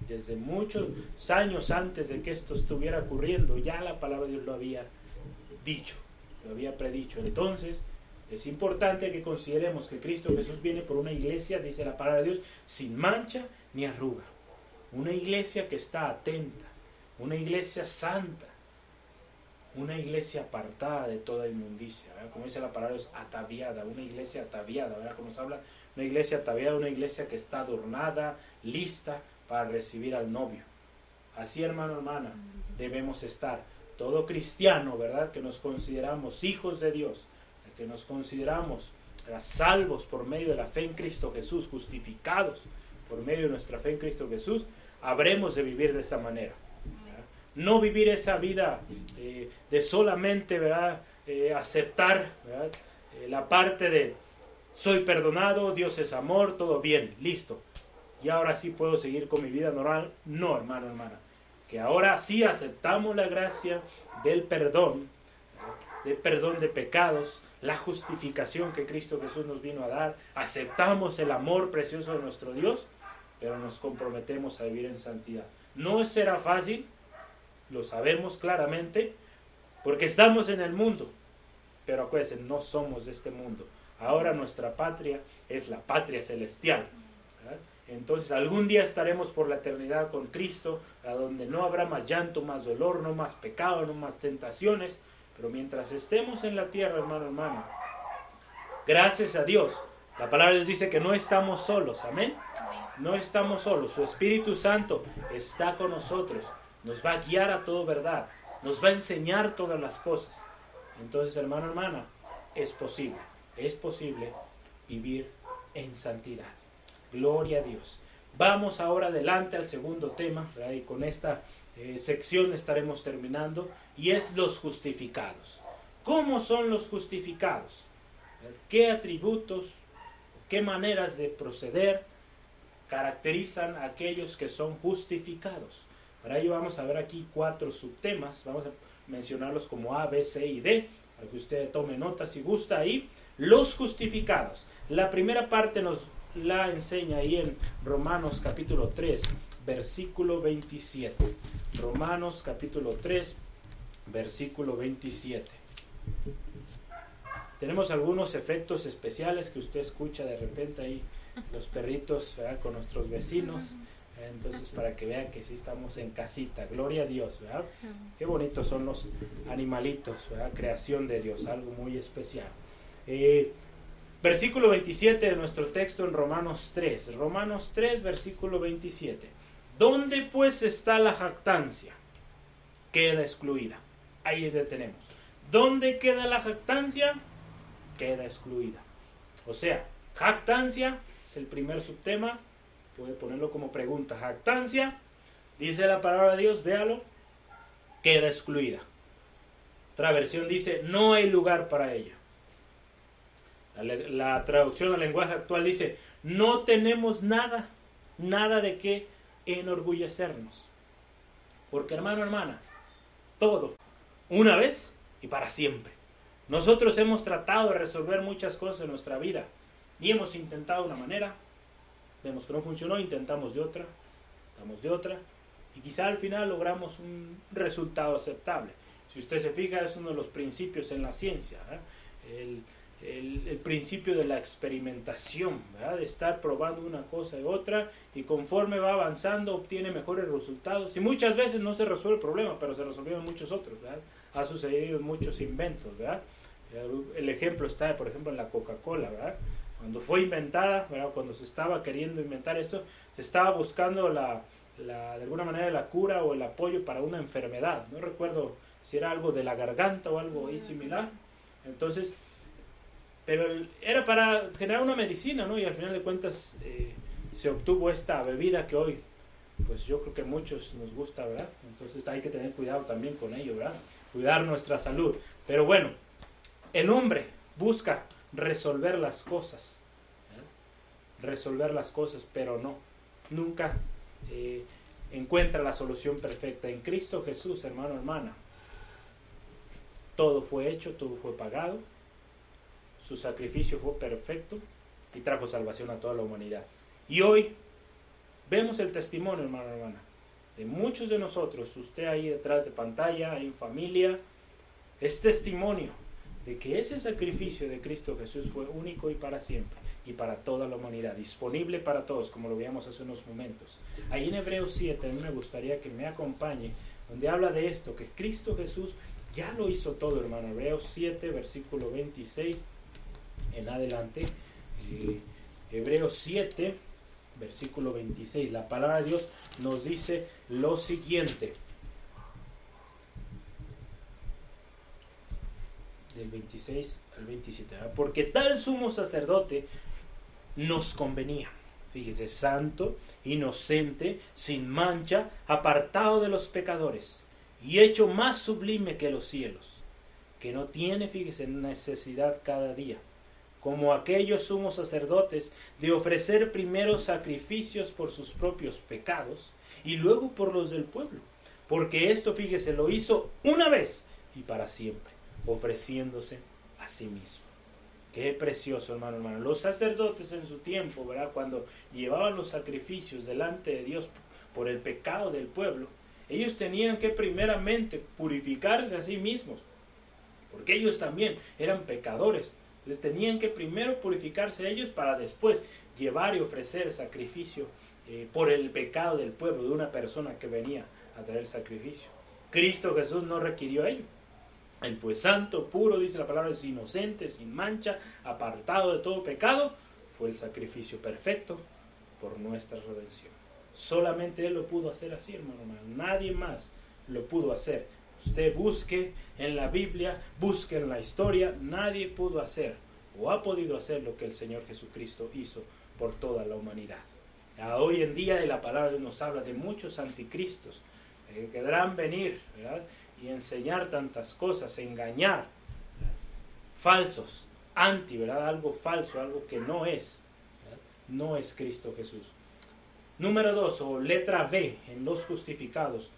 [SPEAKER 1] Desde muchos años antes de que esto estuviera ocurriendo, ya la palabra de Dios lo había dicho, lo había predicho. Entonces, es importante que consideremos que Cristo Jesús viene por una iglesia, dice la palabra de Dios, sin mancha ni arruga. Una iglesia que está atenta, una iglesia santa, una iglesia apartada de toda inmundicia, como dice la palabra, es ataviada, una iglesia ataviada, ¿verdad? como nos habla, una iglesia ataviada, una iglesia que está adornada, lista para recibir al novio. Así, hermano, hermana, debemos estar. Todo cristiano, ¿verdad? Que nos consideramos hijos de Dios, que nos consideramos salvos por medio de la fe en Cristo Jesús, justificados por medio de nuestra fe en Cristo Jesús, habremos de vivir de esa manera. No vivir esa vida eh, de solamente ¿verdad? Eh, aceptar eh, la parte de soy perdonado, Dios es amor, todo bien, listo. Y ahora sí puedo seguir con mi vida normal. No, hermano, hermana. Que ahora sí aceptamos la gracia del perdón de perdón de pecados, la justificación que Cristo Jesús nos vino a dar, aceptamos el amor precioso de nuestro Dios, pero nos comprometemos a vivir en santidad. No será fácil, lo sabemos claramente, porque estamos en el mundo, pero acuérdense, no somos de este mundo. Ahora nuestra patria es la patria celestial. Entonces algún día estaremos por la eternidad con Cristo, a donde no habrá más llanto, más dolor, no más pecado, no más tentaciones, pero mientras estemos en la tierra, hermano, hermano, gracias a Dios, la palabra de Dios dice que no estamos solos, amén. No estamos solos, su Espíritu Santo está con nosotros, nos va a guiar a todo verdad, nos va a enseñar todas las cosas. Entonces, hermano, hermana, es posible, es posible vivir en santidad. Gloria a Dios. Vamos ahora adelante al segundo tema, y con esta eh, sección estaremos terminando, y es los justificados. ¿Cómo son los justificados? ¿Qué atributos, qué maneras de proceder caracterizan a aquellos que son justificados? Para ello vamos a ver aquí cuatro subtemas, vamos a mencionarlos como A, B, C y D, para que usted tome nota si gusta ahí. Los justificados. La primera parte nos la enseña ahí en Romanos capítulo 3, versículo 27. Romanos capítulo 3, versículo 27. Tenemos algunos efectos especiales que usted escucha de repente ahí, los perritos con nuestros vecinos. Entonces, para que vean que sí estamos en casita, gloria a Dios, ¿verdad? Qué bonitos son los animalitos. Creación de Dios, algo muy especial. Eh, versículo 27 de nuestro texto en Romanos 3. Romanos 3, versículo 27. ¿Dónde pues está la jactancia? Queda excluida. Ahí detenemos. ¿Dónde queda la jactancia? Queda excluida. O sea, jactancia es el primer subtema. Puede ponerlo como pregunta. Jactancia, dice la palabra de Dios, véalo, queda excluida. Otra versión dice, no hay lugar para ella. La, traducción al lenguaje actual dice, no tenemos nada, nada de qué enorgullecernos. Porque hermano, hermana, todo, una vez y para siempre. Nosotros hemos tratado de resolver muchas cosas en nuestra vida y hemos intentado de una manera, vemos que no funcionó, intentamos de otra, intentamos de otra y quizá al final logramos un resultado aceptable. Si usted se fija, es uno de los principios en la ciencia. ¿eh? El, el, principio de la experimentación, de estar probando una cosa y otra y conforme va avanzando obtiene mejores resultados. Y muchas veces no se resuelve el problema, pero se resolvieron muchos otros, ha sucedido muchos inventos, el ejemplo está por ejemplo en la Coca-Cola, cuando fue inventada, cuando se estaba queriendo inventar esto, se estaba buscando la, la, de alguna manera la cura o el apoyo para una enfermedad, no recuerdo si era algo de la garganta o algo ahí similar, entonces pero era para generar una medicina, ¿no? Y al final de cuentas eh, se obtuvo esta bebida que hoy, pues yo creo que muchos nos gusta, ¿verdad? Entonces hay que tener cuidado también con ello, ¿verdad? Cuidar nuestra salud. Pero bueno, el hombre busca resolver las cosas, ¿eh? resolver las cosas, pero no, nunca eh, encuentra la solución perfecta. En Cristo Jesús, hermano, hermana, todo fue hecho, todo fue pagado su sacrificio fue perfecto y trajo salvación a toda la humanidad. Y hoy vemos el testimonio, hermano, hermana, de muchos de nosotros, usted ahí detrás de pantalla, en familia, es testimonio de que ese sacrificio de Cristo Jesús fue único y para siempre y para toda la humanidad, disponible para todos, como lo veíamos hace unos momentos. Ahí en Hebreos 7, a mí me gustaría que me acompañe, donde habla de esto, que Cristo Jesús ya lo hizo todo, hermano. Hebreos 7, versículo 26 en adelante. Eh, Hebreos 7, versículo 26. La palabra de Dios nos dice lo siguiente. Del 26 al 27. Porque tal sumo sacerdote nos convenía. Fíjese, santo, inocente, sin mancha, apartado de los pecadores y hecho más sublime que los cielos, que no tiene, fíjese, necesidad cada día como aquellos sumos sacerdotes, de ofrecer primero sacrificios por sus propios pecados y luego por los del pueblo. Porque esto, fíjese, lo hizo una vez y para siempre, ofreciéndose a sí mismo. Qué precioso, hermano, hermano. Los sacerdotes en su tiempo, ¿verdad? Cuando llevaban los sacrificios delante de Dios por el pecado del pueblo, ellos tenían que primeramente purificarse a sí mismos, porque ellos también eran pecadores les tenían que primero purificarse ellos para después llevar y ofrecer sacrificio eh, por el pecado del pueblo, de una persona que venía a traer sacrificio. Cristo Jesús no requirió ello. Él fue santo, puro, dice la palabra, es inocente, sin mancha, apartado de todo pecado. Fue el sacrificio perfecto por nuestra redención. Solamente Él lo pudo hacer así, hermano. Nadie más lo pudo hacer. Usted busque en la Biblia, busque en la historia, nadie pudo hacer o ha podido hacer lo que el Señor Jesucristo hizo por toda la humanidad. Hoy en día la palabra nos habla de muchos anticristos que eh, querrán venir y enseñar tantas cosas, engañar, falsos, anti, ¿verdad? algo falso, algo que no es, no es Cristo Jesús. Número dos, o letra B en los justificados,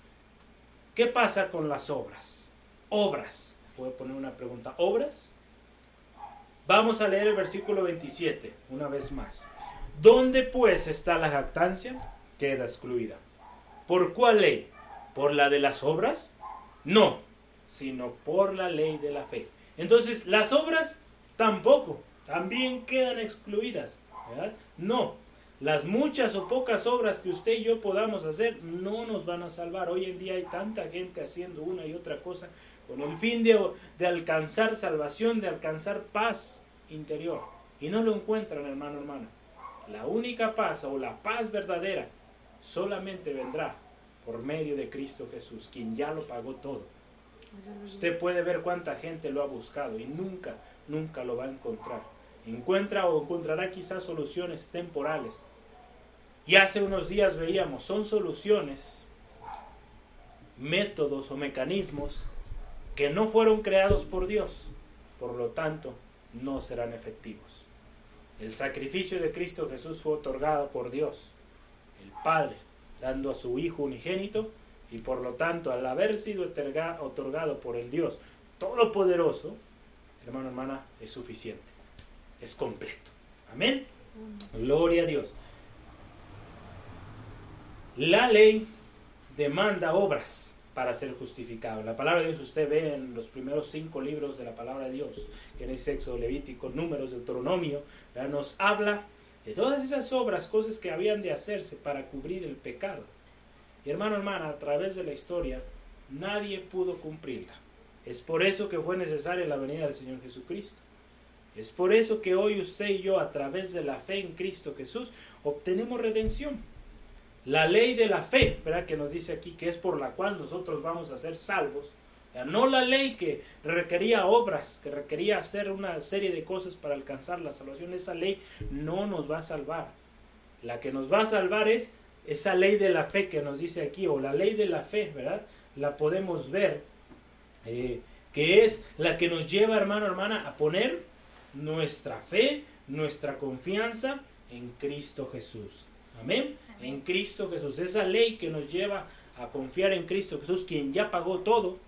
[SPEAKER 1] ¿Qué pasa con las obras? Obras. puede poner una pregunta. ¿Obras? Vamos a leer el versículo 27, una vez más. ¿Dónde pues está la jactancia? Queda excluida. ¿Por cuál ley? ¿Por la de las obras? No, sino por la ley de la fe. Entonces, las obras tampoco, también quedan excluidas. No, las muchas o pocas obras que usted y yo podamos hacer no nos van a salvar. Hoy en día hay tanta gente haciendo una y otra cosa con el fin de, de alcanzar salvación, de alcanzar paz interior. Y no lo encuentran, hermano, hermana. La única paz o la paz verdadera solamente vendrá por medio de Cristo Jesús, quien ya lo pagó todo. Usted puede ver cuánta gente lo ha buscado y nunca, nunca lo va a encontrar. Encuentra o encontrará quizás soluciones temporales. Y hace unos días veíamos, son soluciones, métodos o mecanismos que no fueron creados por Dios. Por lo tanto, no serán efectivos. El sacrificio de Cristo Jesús fue otorgado por Dios, el Padre, dando a su Hijo unigénito y por lo tanto al haber sido otorgado por el Dios Todopoderoso, hermano, hermana, es suficiente, es completo. Amén. Gloria a Dios. La ley demanda obras para ser justificado. La palabra de Dios usted ve en los primeros cinco libros de la palabra de Dios, que es Sexo, Levítico, Números, Deuteronomio, nos habla de todas esas obras, cosas que habían de hacerse para cubrir el pecado. Y hermano, hermana, a través de la historia, nadie pudo cumplirla. Es por eso que fue necesaria la venida del Señor Jesucristo. Es por eso que hoy usted y yo, a través de la fe en Cristo Jesús, obtenemos redención. La ley de la fe, ¿verdad? Que nos dice aquí que es por la cual nosotros vamos a ser salvos. No la ley que requería obras, que requería hacer una serie de cosas para alcanzar la salvación. Esa ley no nos va a salvar. La que nos va a salvar es esa ley de la fe que nos dice aquí, o la ley de la fe, ¿verdad? La podemos ver, eh, que es la que nos lleva, hermano, hermana, a poner nuestra fe, nuestra confianza en Cristo Jesús. Amén en Cristo Jesús. Esa ley que nos lleva a confiar en Cristo Jesús, quien ya pagó todo,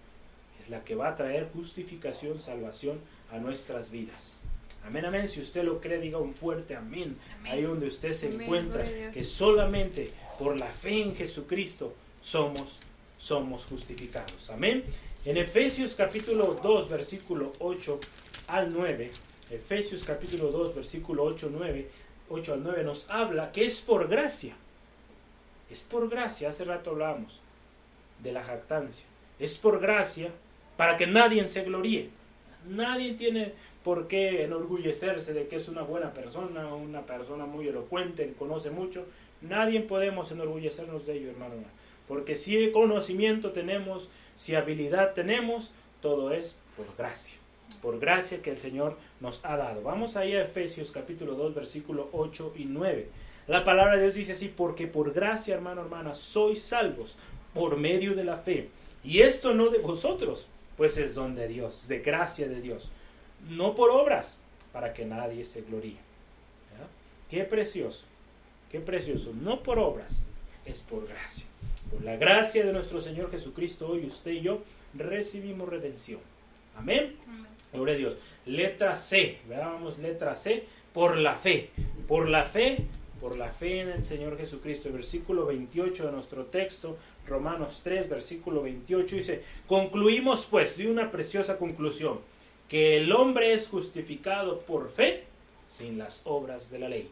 [SPEAKER 1] es la que va a traer justificación, salvación a nuestras vidas. Amén, amén. Si usted lo cree, diga un fuerte amén. Ahí donde usted se encuentra, que solamente por la fe en Jesucristo somos, somos justificados. Amén. En Efesios capítulo 2, versículo 8 al 9, Efesios capítulo 2, versículo 8, 9, 8 al 9 nos habla que es por gracia es por gracia, hace rato hablábamos de la jactancia. Es por gracia para que nadie se gloríe. Nadie tiene por qué enorgullecerse de que es una buena persona, una persona muy elocuente, que conoce mucho. Nadie podemos enorgullecernos de ello, hermano. Porque si conocimiento tenemos, si habilidad tenemos, todo es por gracia. Por gracia que el Señor nos ha dado. Vamos ahí a Efesios capítulo 2, versículo 8 y 9. La palabra de Dios dice así, porque por gracia, hermano, hermana, sois salvos por medio de la fe. Y esto no de vosotros, pues es don de Dios, de gracia de Dios. No por obras, para que nadie se gloríe. Qué precioso, qué precioso. No por obras, es por gracia. Por la gracia de nuestro Señor Jesucristo, hoy usted y yo recibimos redención. Amén. Gloria a Dios. Letra C, veamos letra C, por la fe. Por la fe por la fe en el Señor Jesucristo. Versículo 28 de nuestro texto, Romanos 3, versículo 28, dice, concluimos pues, de una preciosa conclusión, que el hombre es justificado por fe sin las obras de la ley.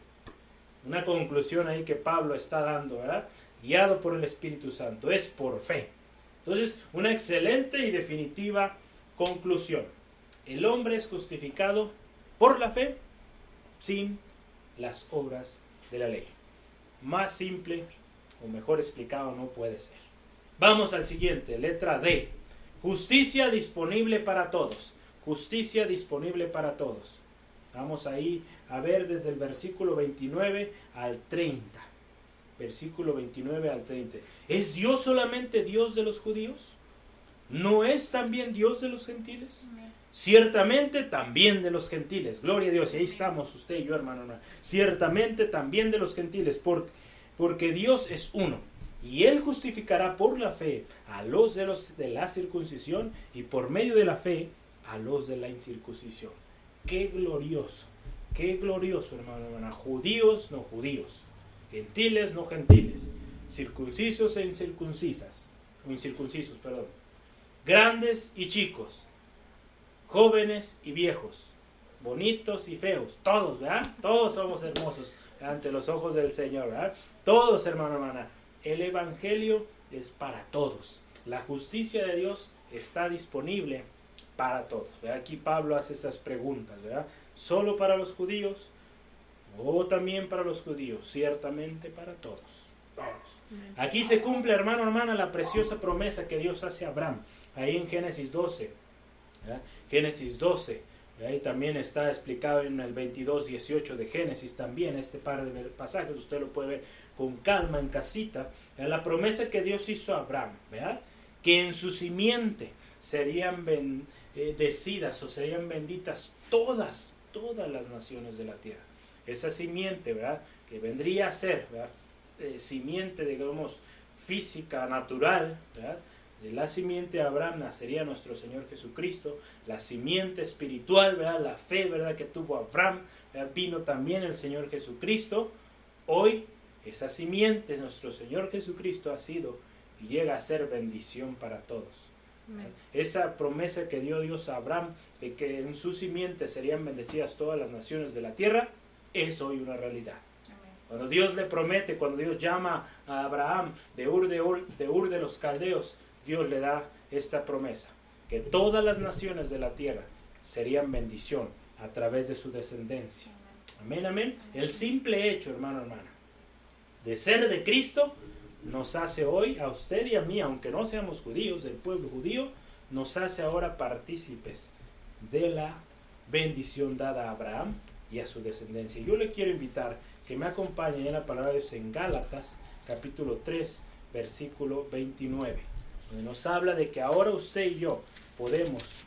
[SPEAKER 1] Una conclusión ahí que Pablo está dando, ¿verdad? Guiado por el Espíritu Santo, es por fe. Entonces, una excelente y definitiva conclusión. El hombre es justificado por la fe sin las obras de la ley. Más simple o mejor explicado no puede ser. Vamos al siguiente, letra D. Justicia disponible para todos. Justicia disponible para todos. Vamos ahí a ver desde el versículo 29 al 30. Versículo 29 al 30. ¿Es Dios solamente Dios de los judíos? ¿No es también Dios de los gentiles? Ciertamente también de los gentiles. Gloria a Dios. Y ahí estamos usted y yo, hermano. Ciertamente también de los gentiles. Porque, porque Dios es uno. Y Él justificará por la fe a los de, los de la circuncisión y por medio de la fe a los de la incircuncisión. Qué glorioso, qué glorioso, hermano, hermana. Judíos, no judíos. Gentiles, no gentiles. Circuncisos e incircuncisas. O incircuncisos, perdón. Grandes y chicos. Jóvenes y viejos. Bonitos y feos. Todos, ¿verdad? Todos somos hermosos ante los ojos del Señor, ¿verdad? Todos, hermano, hermana. El Evangelio es para todos. La justicia de Dios está disponible para todos. Aquí Pablo hace estas preguntas, ¿verdad? ¿Solo para los judíos o también para los judíos? Ciertamente para todos. Todos. Aquí se cumple, hermano, hermana, la preciosa promesa que Dios hace a Abraham, ahí en Génesis 12. Génesis 12. Ahí también está explicado en el 22, 18 de Génesis también este par de pasajes, usted lo puede ver con calma en casita, la promesa que Dios hizo a Abraham, ¿verdad? que en su simiente serían bendecidas eh, o serían benditas todas, todas las naciones de la tierra. Esa simiente, ¿verdad? Que vendría a ser, eh, simiente, digamos, física, natural, ¿verdad? De la simiente de Abraham nacería nuestro Señor Jesucristo, la simiente espiritual, ¿verdad? La fe, ¿verdad? Que tuvo Abraham, vino también el Señor Jesucristo. Hoy, esa simiente, nuestro Señor Jesucristo, ha sido y llega a ser bendición para todos. Esa promesa que dio Dios a Abraham de que en su simiente serían bendecidas todas las naciones de la tierra, es hoy una realidad. Cuando Dios le promete, cuando Dios llama a Abraham de Ur de, Ur, de Ur de los Caldeos, Dios le da esta promesa, que todas las naciones de la tierra serían bendición a través de su descendencia. Amén, amén. El simple hecho, hermano, hermana, de ser de Cristo nos hace hoy, a usted y a mí, aunque no seamos judíos, del pueblo judío, nos hace ahora partícipes de la bendición dada a Abraham y a su descendencia. Yo le quiero invitar que me acompañe en la palabra de Dios en Gálatas, capítulo 3, versículo 29, donde nos habla de que ahora usted y yo podemos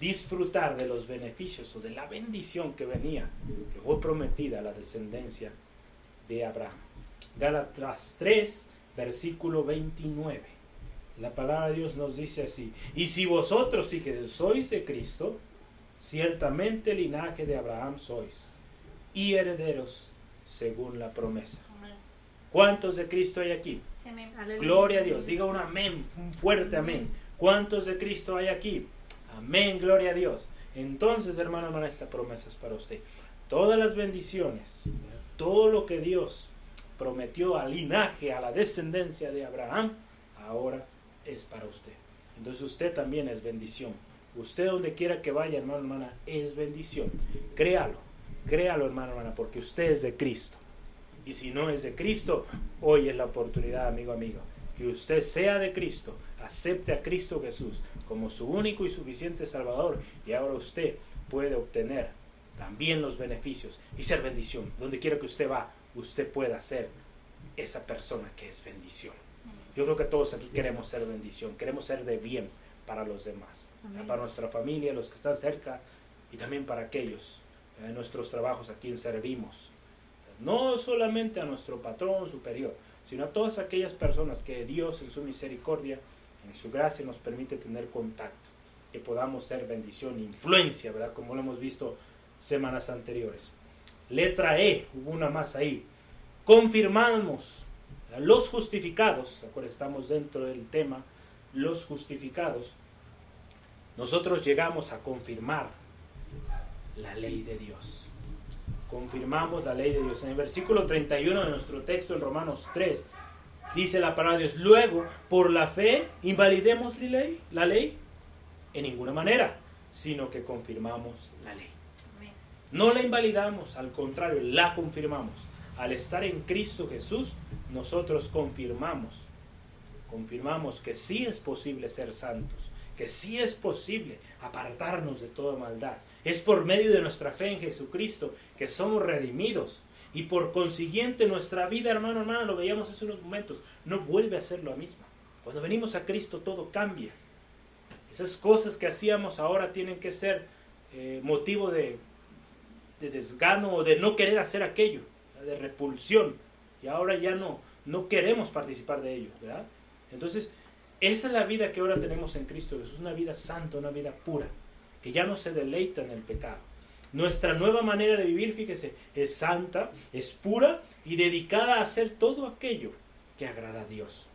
[SPEAKER 1] disfrutar de los beneficios o de la bendición que venía, que fue prometida a la descendencia de Abraham. Gálatas 3, versículo 29. La palabra de Dios nos dice así, y si vosotros, fíjense, sois de Cristo, ciertamente linaje de Abraham sois, y herederos según la promesa. ¿Cuántos de Cristo hay aquí? Gloria a Dios. Diga un amén, un fuerte amén. ¿Cuántos de Cristo hay aquí? Amén, gloria a Dios. Entonces, hermano, hermana, esta promesa es para usted. Todas las bendiciones, todo lo que Dios prometió al linaje, a la descendencia de Abraham, ahora es para usted. Entonces usted también es bendición. Usted donde quiera que vaya, hermano, hermana, es bendición. Créalo, créalo, hermano, hermana, porque usted es de Cristo. Y si no es de Cristo, hoy es la oportunidad, amigo, amigo, que usted sea de Cristo, acepte a Cristo Jesús como su único y suficiente Salvador, y ahora usted puede obtener también los beneficios y ser bendición. Donde quiera que usted va, usted pueda ser esa persona que es bendición. Yo creo que todos aquí queremos ser bendición, queremos ser de bien para los demás, para nuestra familia, los que están cerca y también para aquellos en nuestros trabajos a quien servimos. No solamente a nuestro patrón superior, sino a todas aquellas personas que Dios en su misericordia, en su gracia nos permite tener contacto, que podamos ser bendición, influencia, ¿verdad? Como lo hemos visto semanas anteriores. Letra E, hubo una más ahí. Confirmamos los justificados, estamos dentro del tema, los justificados. Nosotros llegamos a confirmar la ley de Dios. Confirmamos la ley de Dios. En el versículo 31 de nuestro texto en Romanos 3 dice la palabra de Dios, luego por la fe invalidemos la ley, la ley en ninguna manera, sino que confirmamos la ley. No la invalidamos, al contrario, la confirmamos. Al estar en Cristo Jesús, nosotros confirmamos, confirmamos que sí es posible ser santos, que sí es posible apartarnos de toda maldad. Es por medio de nuestra fe en Jesucristo que somos redimidos. Y por consiguiente nuestra vida, hermano, hermana, lo veíamos hace unos momentos, no vuelve a ser lo mismo. Cuando venimos a Cristo todo cambia. Esas cosas que hacíamos ahora tienen que ser eh, motivo de de desgano o de no querer hacer aquello, de repulsión. Y ahora ya no, no queremos participar de ello, ¿verdad? Entonces, esa es la vida que ahora tenemos en Cristo Jesús, una vida santa, una vida pura, que ya no se deleita en el pecado. Nuestra nueva manera de vivir, fíjese, es santa, es pura y dedicada a hacer todo aquello que agrada a Dios.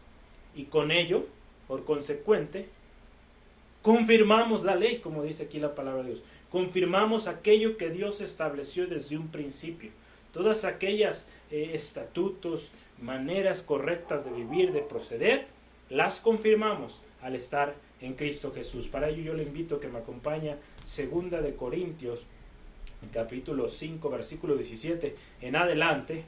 [SPEAKER 1] Y con ello, por consecuente, confirmamos la ley, como dice aquí la palabra de Dios. Confirmamos aquello que Dios estableció desde un principio. Todas aquellas eh, estatutos, maneras correctas de vivir, de proceder, las confirmamos al estar en Cristo Jesús. Para ello yo le invito a que me acompañe segunda de Corintios, capítulo 5, versículo 17 en adelante.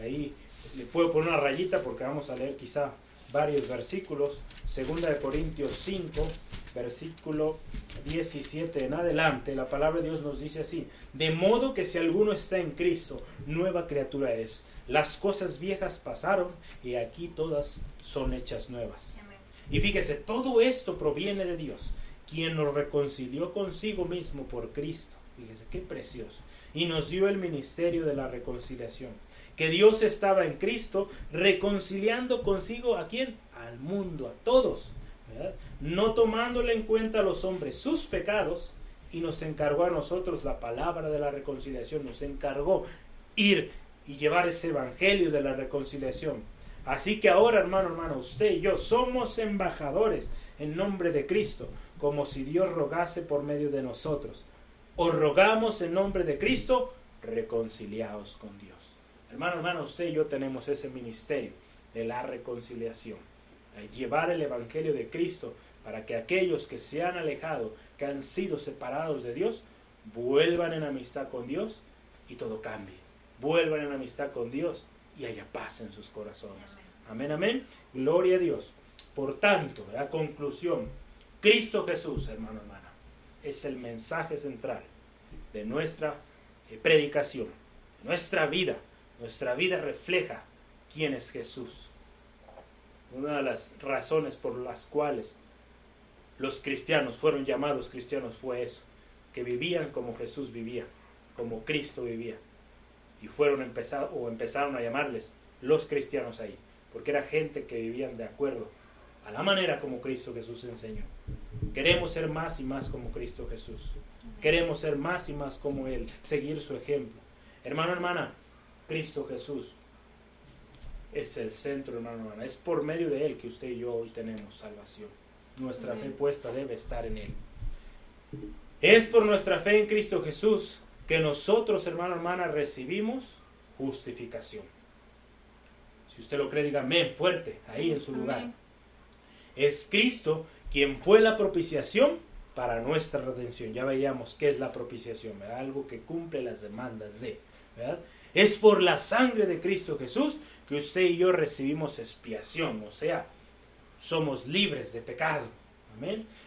[SPEAKER 1] Ahí le puedo poner una rayita porque vamos a leer quizá varios versículos. Segunda de Corintios 5, versículo 17 en adelante, la palabra de Dios nos dice así, de modo que si alguno está en Cristo, nueva criatura es. Las cosas viejas pasaron y aquí todas son hechas nuevas. Y fíjese, todo esto proviene de Dios, quien nos reconcilió consigo mismo por Cristo. Fíjese, qué precioso. Y nos dio el ministerio de la reconciliación. Que Dios estaba en Cristo reconciliando consigo a quién? Al mundo, a todos. No tomándole en cuenta a los hombres sus pecados. Y nos encargó a nosotros la palabra de la reconciliación. Nos encargó ir y llevar ese evangelio de la reconciliación Así que ahora, hermano, hermano, usted y yo somos embajadores en nombre de Cristo, como si Dios rogase por medio de nosotros. Os rogamos en nombre de Cristo, reconciliaos con Dios. Hermano, hermano, usted y yo tenemos ese ministerio de la reconciliación. Llevar el Evangelio de Cristo para que aquellos que se han alejado, que han sido separados de Dios, vuelvan en amistad con Dios y todo cambie. Vuelvan en amistad con Dios y haya paz en sus corazones. Amén, amén. Gloria a Dios. Por tanto, la conclusión, Cristo Jesús, hermano, hermana, es el mensaje central de nuestra eh, predicación. Nuestra vida, nuestra vida refleja quién es Jesús. Una de las razones por las cuales los cristianos fueron llamados cristianos fue eso, que vivían como Jesús vivía, como Cristo vivía y fueron empezar, o empezaron a llamarles los cristianos ahí, porque era gente que vivían de acuerdo a la manera como Cristo Jesús enseñó. Queremos ser más y más como Cristo Jesús. Queremos ser más y más como Él, seguir su ejemplo. Hermano, hermana, Cristo Jesús es el centro, hermano, hermana. Es por medio de Él que usted y yo hoy tenemos salvación. Nuestra fe puesta debe estar en Él. Es por nuestra fe en Cristo Jesús que nosotros, hermano, hermana, recibimos justificación. Si usted lo cree, diga amén fuerte, ahí en su lugar. Es Cristo quien fue la propiciación para nuestra redención. Ya veíamos qué es la propiciación, ¿verdad? algo que cumple las demandas de. ¿verdad? Es por la sangre de Cristo Jesús que usted y yo recibimos expiación, o sea, somos libres de pecado.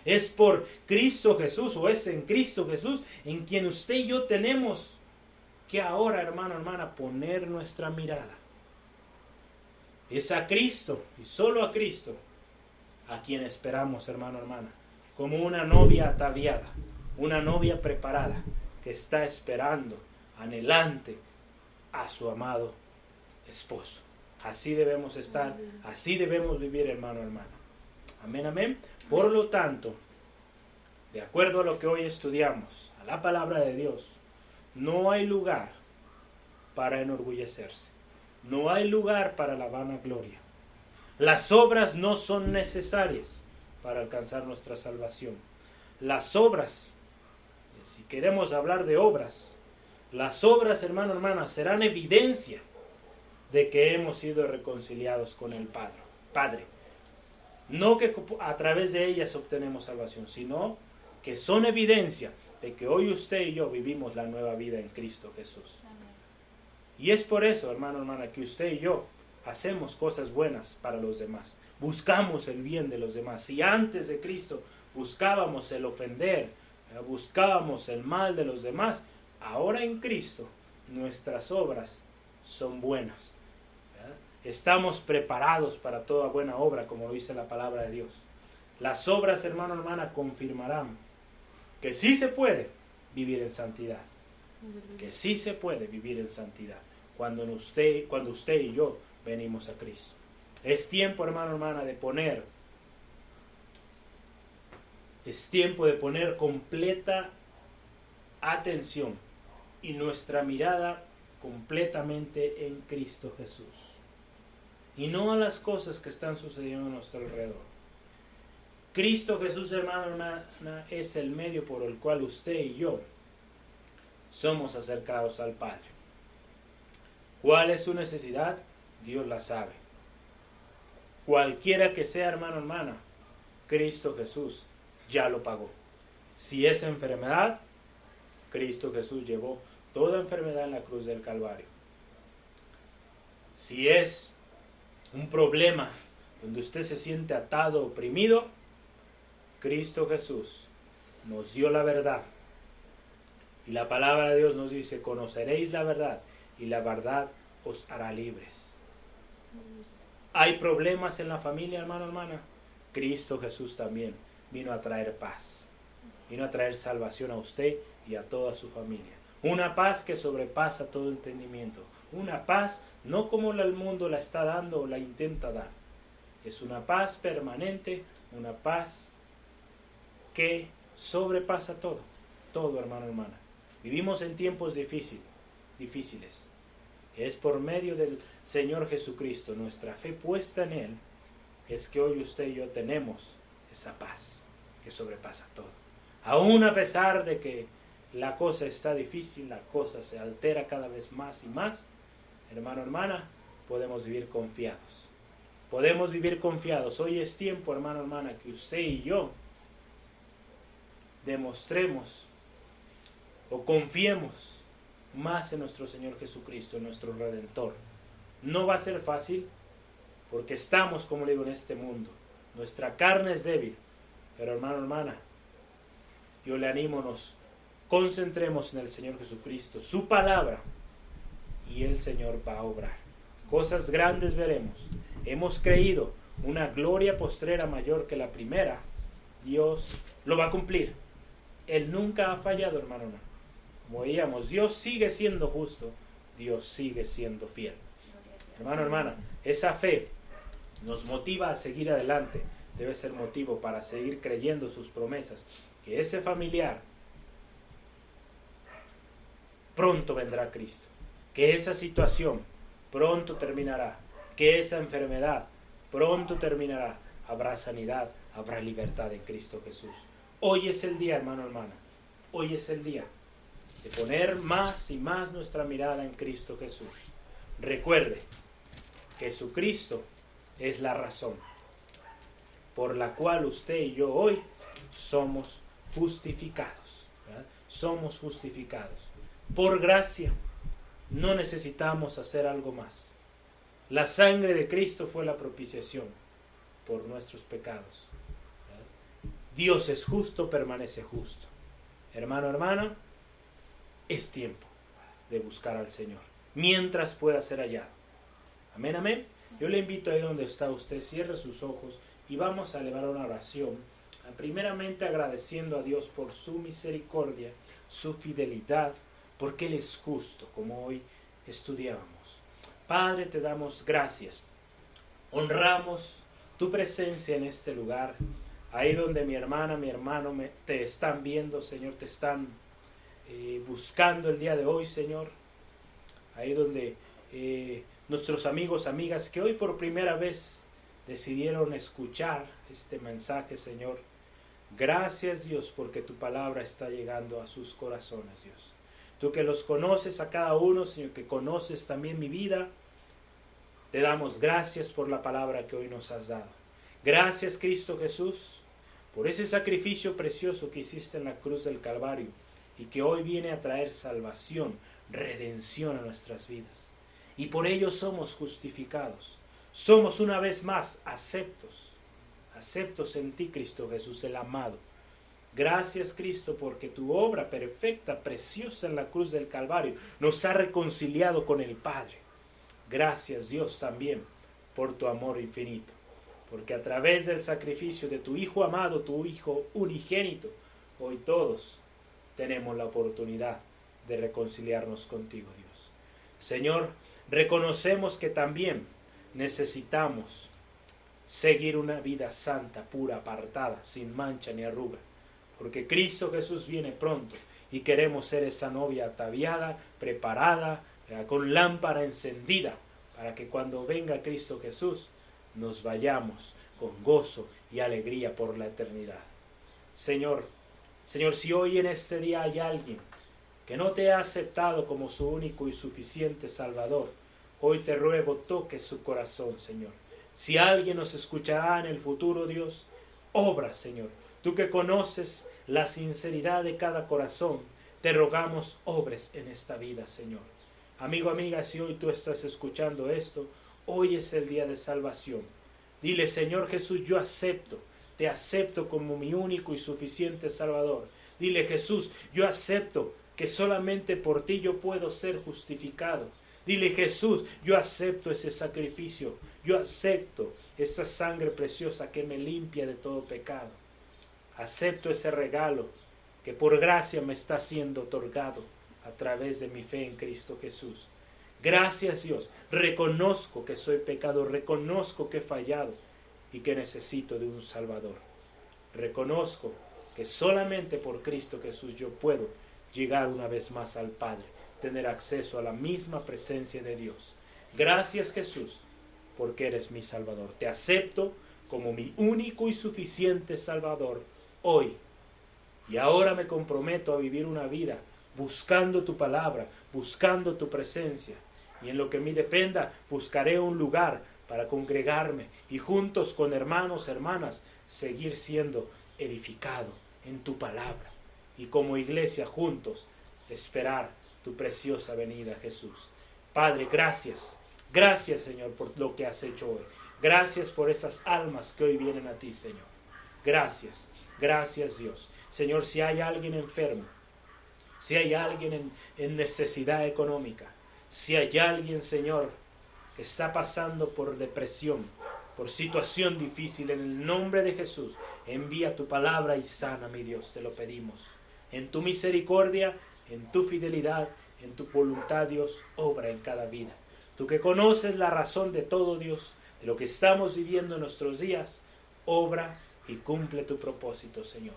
[SPEAKER 1] Es por Cristo Jesús o es en Cristo Jesús en quien usted y yo tenemos que ahora, hermano, hermana, poner nuestra mirada. Es a Cristo y solo a Cristo a quien esperamos, hermano, hermana, como una novia ataviada, una novia preparada que está esperando, anhelante a su amado esposo. Así debemos estar, así debemos vivir, hermano, hermana. Amén, amén. Por lo tanto, de acuerdo a lo que hoy estudiamos, a la palabra de Dios, no hay lugar para enorgullecerse. No hay lugar para la vanagloria. Las obras no son necesarias para alcanzar nuestra salvación. Las obras, si queremos hablar de obras, las obras, hermano, hermana, serán evidencia de que hemos sido reconciliados con el Padre. Padre. No que a través de ellas obtenemos salvación, sino que son evidencia de que hoy usted y yo vivimos la nueva vida en Cristo Jesús. Y es por eso, hermano, hermana, que usted y yo hacemos cosas buenas para los demás. Buscamos el bien de los demás. Si antes de Cristo buscábamos el ofender, eh, buscábamos el mal de los demás, ahora en Cristo nuestras obras son buenas. Estamos preparados para toda buena obra, como lo dice la palabra de Dios. Las obras, hermano, hermana, confirmarán que sí se puede vivir en santidad. Que sí se puede vivir en santidad cuando usted, cuando usted y yo venimos a Cristo. Es tiempo, hermano, hermana, de poner Es tiempo de poner completa atención y nuestra mirada completamente en Cristo Jesús y no a las cosas que están sucediendo a nuestro alrededor. Cristo Jesús, hermano, hermana, es el medio por el cual usted y yo somos acercados al Padre. ¿Cuál es su necesidad? Dios la sabe. Cualquiera que sea, hermano, hermana, Cristo Jesús ya lo pagó. Si es enfermedad, Cristo Jesús llevó toda enfermedad en la cruz del Calvario. Si es un problema donde usted se siente atado, oprimido, Cristo Jesús nos dio la verdad. Y la palabra de Dios nos dice, conoceréis la verdad y la verdad os hará libres. Hay problemas en la familia, hermano, hermana. Cristo Jesús también vino a traer paz. Vino a traer salvación a usted y a toda su familia. Una paz que sobrepasa todo entendimiento. Una paz no como el mundo la está dando o la intenta dar. Es una paz permanente, una paz que sobrepasa todo. Todo, hermano, hermana. Vivimos en tiempos difíciles, difíciles. Es por medio del Señor Jesucristo, nuestra fe puesta en Él, es que hoy usted y yo tenemos esa paz que sobrepasa todo. Aún a pesar de que la cosa está difícil, la cosa se altera cada vez más y más, hermano, hermana, podemos vivir confiados. Podemos vivir confiados. Hoy es tiempo, hermano, hermana, que usted y yo demostremos o confiemos más en nuestro Señor Jesucristo, nuestro Redentor. No va a ser fácil porque estamos, como le digo, en este mundo. Nuestra carne es débil. Pero hermano, hermana, yo le animo, nos concentremos en el Señor Jesucristo, su palabra, y el Señor va a obrar. Cosas grandes veremos. Hemos creído una gloria postrera mayor que la primera. Dios lo va a cumplir. Él nunca ha fallado, hermano. Como veíamos, Dios sigue siendo justo. Dios sigue siendo fiel. Hermano, hermana, esa fe nos motiva a seguir adelante. Debe ser motivo para seguir creyendo sus promesas. Que ese familiar pronto vendrá Cristo que esa situación pronto terminará, que esa enfermedad pronto terminará. Habrá sanidad, habrá libertad en Cristo Jesús. Hoy es el día, hermano, hermana. Hoy es el día de poner más y más nuestra mirada en Cristo Jesús. Recuerde, Jesucristo es la razón por la cual usted y yo hoy somos justificados. Somos justificados por gracia no necesitamos hacer algo más. La sangre de Cristo fue la propiciación por nuestros pecados. Dios es justo, permanece justo. Hermano, hermana, es tiempo de buscar al Señor, mientras pueda ser hallado. Amén, amén. Yo le invito ahí donde está usted, cierre sus ojos y vamos a elevar una oración, primeramente agradeciendo a Dios por su misericordia, su fidelidad, porque Él es justo, como hoy estudiábamos. Padre, te damos gracias. Honramos tu presencia en este lugar, ahí donde mi hermana, mi hermano me, te están viendo, Señor, te están eh, buscando el día de hoy, Señor. Ahí donde eh, nuestros amigos, amigas, que hoy por primera vez decidieron escuchar este mensaje, Señor. Gracias Dios porque tu palabra está llegando a sus corazones, Dios. Tú que los conoces a cada uno, Señor, que conoces también mi vida, te damos gracias por la palabra que hoy nos has dado. Gracias, Cristo Jesús, por ese sacrificio precioso que hiciste en la cruz del Calvario y que hoy viene a traer salvación, redención a nuestras vidas. Y por ello somos justificados. Somos una vez más aceptos, aceptos en ti, Cristo Jesús, el amado Gracias Cristo porque tu obra perfecta, preciosa en la cruz del Calvario, nos ha reconciliado con el Padre. Gracias Dios también por tu amor infinito, porque a través del sacrificio de tu Hijo amado, tu Hijo unigénito, hoy todos tenemos la oportunidad de reconciliarnos contigo Dios. Señor, reconocemos que también necesitamos seguir una vida santa, pura, apartada, sin mancha ni arruga porque Cristo Jesús viene pronto y queremos ser esa novia ataviada, preparada, con lámpara encendida, para que cuando venga Cristo Jesús nos vayamos con gozo y alegría por la eternidad. Señor, Señor, si hoy en este día hay alguien que no te ha aceptado como su único y suficiente Salvador, hoy te ruego toque su corazón, Señor. Si alguien nos escuchará en el futuro, Dios, obra, Señor. Tú que conoces la sinceridad de cada corazón, te rogamos obres en esta vida, Señor. Amigo, amiga, si hoy tú estás escuchando esto, hoy es el día de salvación. Dile, Señor Jesús, yo acepto, te acepto como mi único y suficiente Salvador. Dile, Jesús, yo acepto que solamente por ti yo puedo ser justificado. Dile, Jesús, yo acepto ese sacrificio, yo acepto esa sangre preciosa que me limpia de todo pecado. Acepto ese regalo que por gracia me está siendo otorgado a través de mi fe en Cristo Jesús. Gracias Dios, reconozco que soy pecado, reconozco que he fallado y que necesito de un Salvador. Reconozco que solamente por Cristo Jesús yo puedo llegar una vez más al Padre, tener acceso a la misma presencia de Dios. Gracias Jesús, porque eres mi Salvador. Te acepto como mi único y suficiente Salvador hoy. Y ahora me comprometo a vivir una vida buscando tu palabra, buscando tu presencia y en lo que me dependa buscaré un lugar para congregarme y juntos con hermanos, hermanas, seguir siendo edificado en tu palabra y como iglesia juntos esperar tu preciosa venida, Jesús. Padre, gracias. Gracias, Señor, por lo que has hecho hoy. Gracias por esas almas que hoy vienen a ti, Señor. Gracias. Gracias, Dios. Señor, si hay alguien enfermo, si hay alguien en, necesidad económica, si hay alguien, Señor, que está pasando por depresión, por situación difícil, en el nombre de Jesús, envía tu palabra y sana, mi Dios, te lo pedimos. En tu misericordia, en tu fidelidad, en tu voluntad, Dios, obra en cada vida. Tú que conoces la razón de todo, Dios, de lo que estamos viviendo en nuestros días, obra y cumple tu propósito, Señor.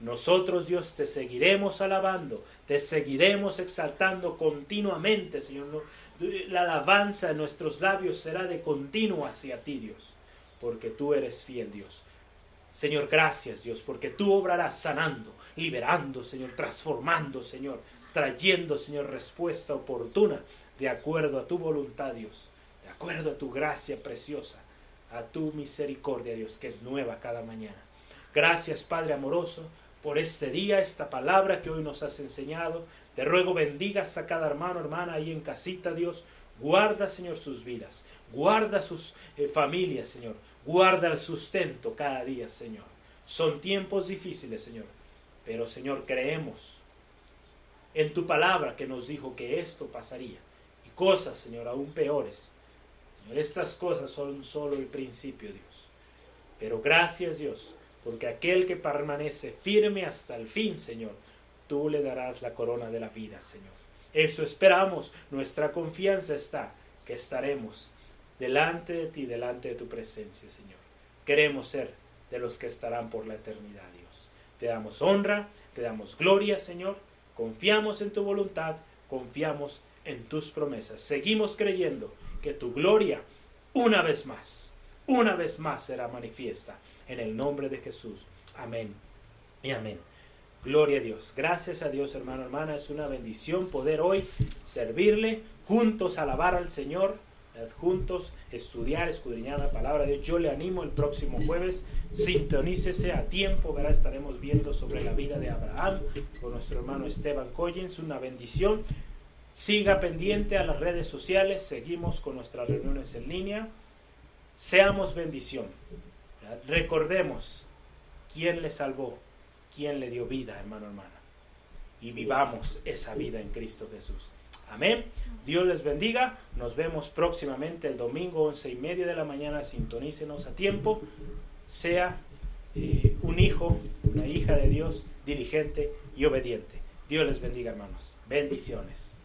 [SPEAKER 1] Nosotros, Dios, te seguiremos alabando, te seguiremos exaltando continuamente, Señor. La alabanza en nuestros labios será de continuo hacia ti, Dios, porque tú eres fiel, Dios. Señor, gracias, Dios, porque tú obrarás sanando, liberando, Señor, transformando, Señor, trayendo, Señor, respuesta oportuna de acuerdo a tu voluntad, Dios, de acuerdo a tu gracia preciosa, a tu misericordia, Dios, que es nueva cada mañana. Gracias, Padre amoroso, por este día, esta palabra que hoy nos has enseñado. Te ruego bendigas a cada hermano, hermana ahí en casita, Dios. Guarda, Señor, sus vidas. Guarda sus eh, familias, Señor. Guarda el sustento cada día, Señor. Son tiempos difíciles, Señor. Pero, Señor, creemos en tu palabra que nos dijo que esto pasaría. Y cosas, Señor, aún peores. Estas cosas son solo el principio, Dios. Pero gracias, Dios porque aquel que permanece firme hasta el fin, Señor, tú le darás la corona de la vida, Señor. Eso esperamos, nuestra confianza está, que estaremos delante de ti, delante de tu presencia, Señor. Queremos ser de los que estarán por la eternidad, Dios. Te damos honra, te damos gloria, Señor. Confiamos en tu voluntad, confiamos en tus promesas. Seguimos creyendo que tu gloria, una vez más, una vez más será manifiesta en el nombre de Jesús. Amén y amén. Gloria a Dios. Gracias a Dios, hermano, hermana. Es una bendición poder hoy servirle, juntos alabar al Señor, juntos estudiar, escudriñar la palabra de Dios. Yo le animo el próximo jueves. Sintonícese a tiempo. Verá, estaremos viendo sobre la vida de Abraham con nuestro hermano Esteban Collins. Una bendición. Siga pendiente a las redes sociales. Seguimos con nuestras reuniones en línea. Seamos bendición. Recordemos quién le salvó, quién le dio vida, hermano, hermana. Y vivamos esa vida en Cristo Jesús. Amén. Dios les bendiga. Nos vemos próximamente el domingo, once y media de la mañana. Sintonícenos a tiempo. Sea eh, un hijo, una hija de Dios, diligente y obediente. Dios les bendiga, hermanos. Bendiciones.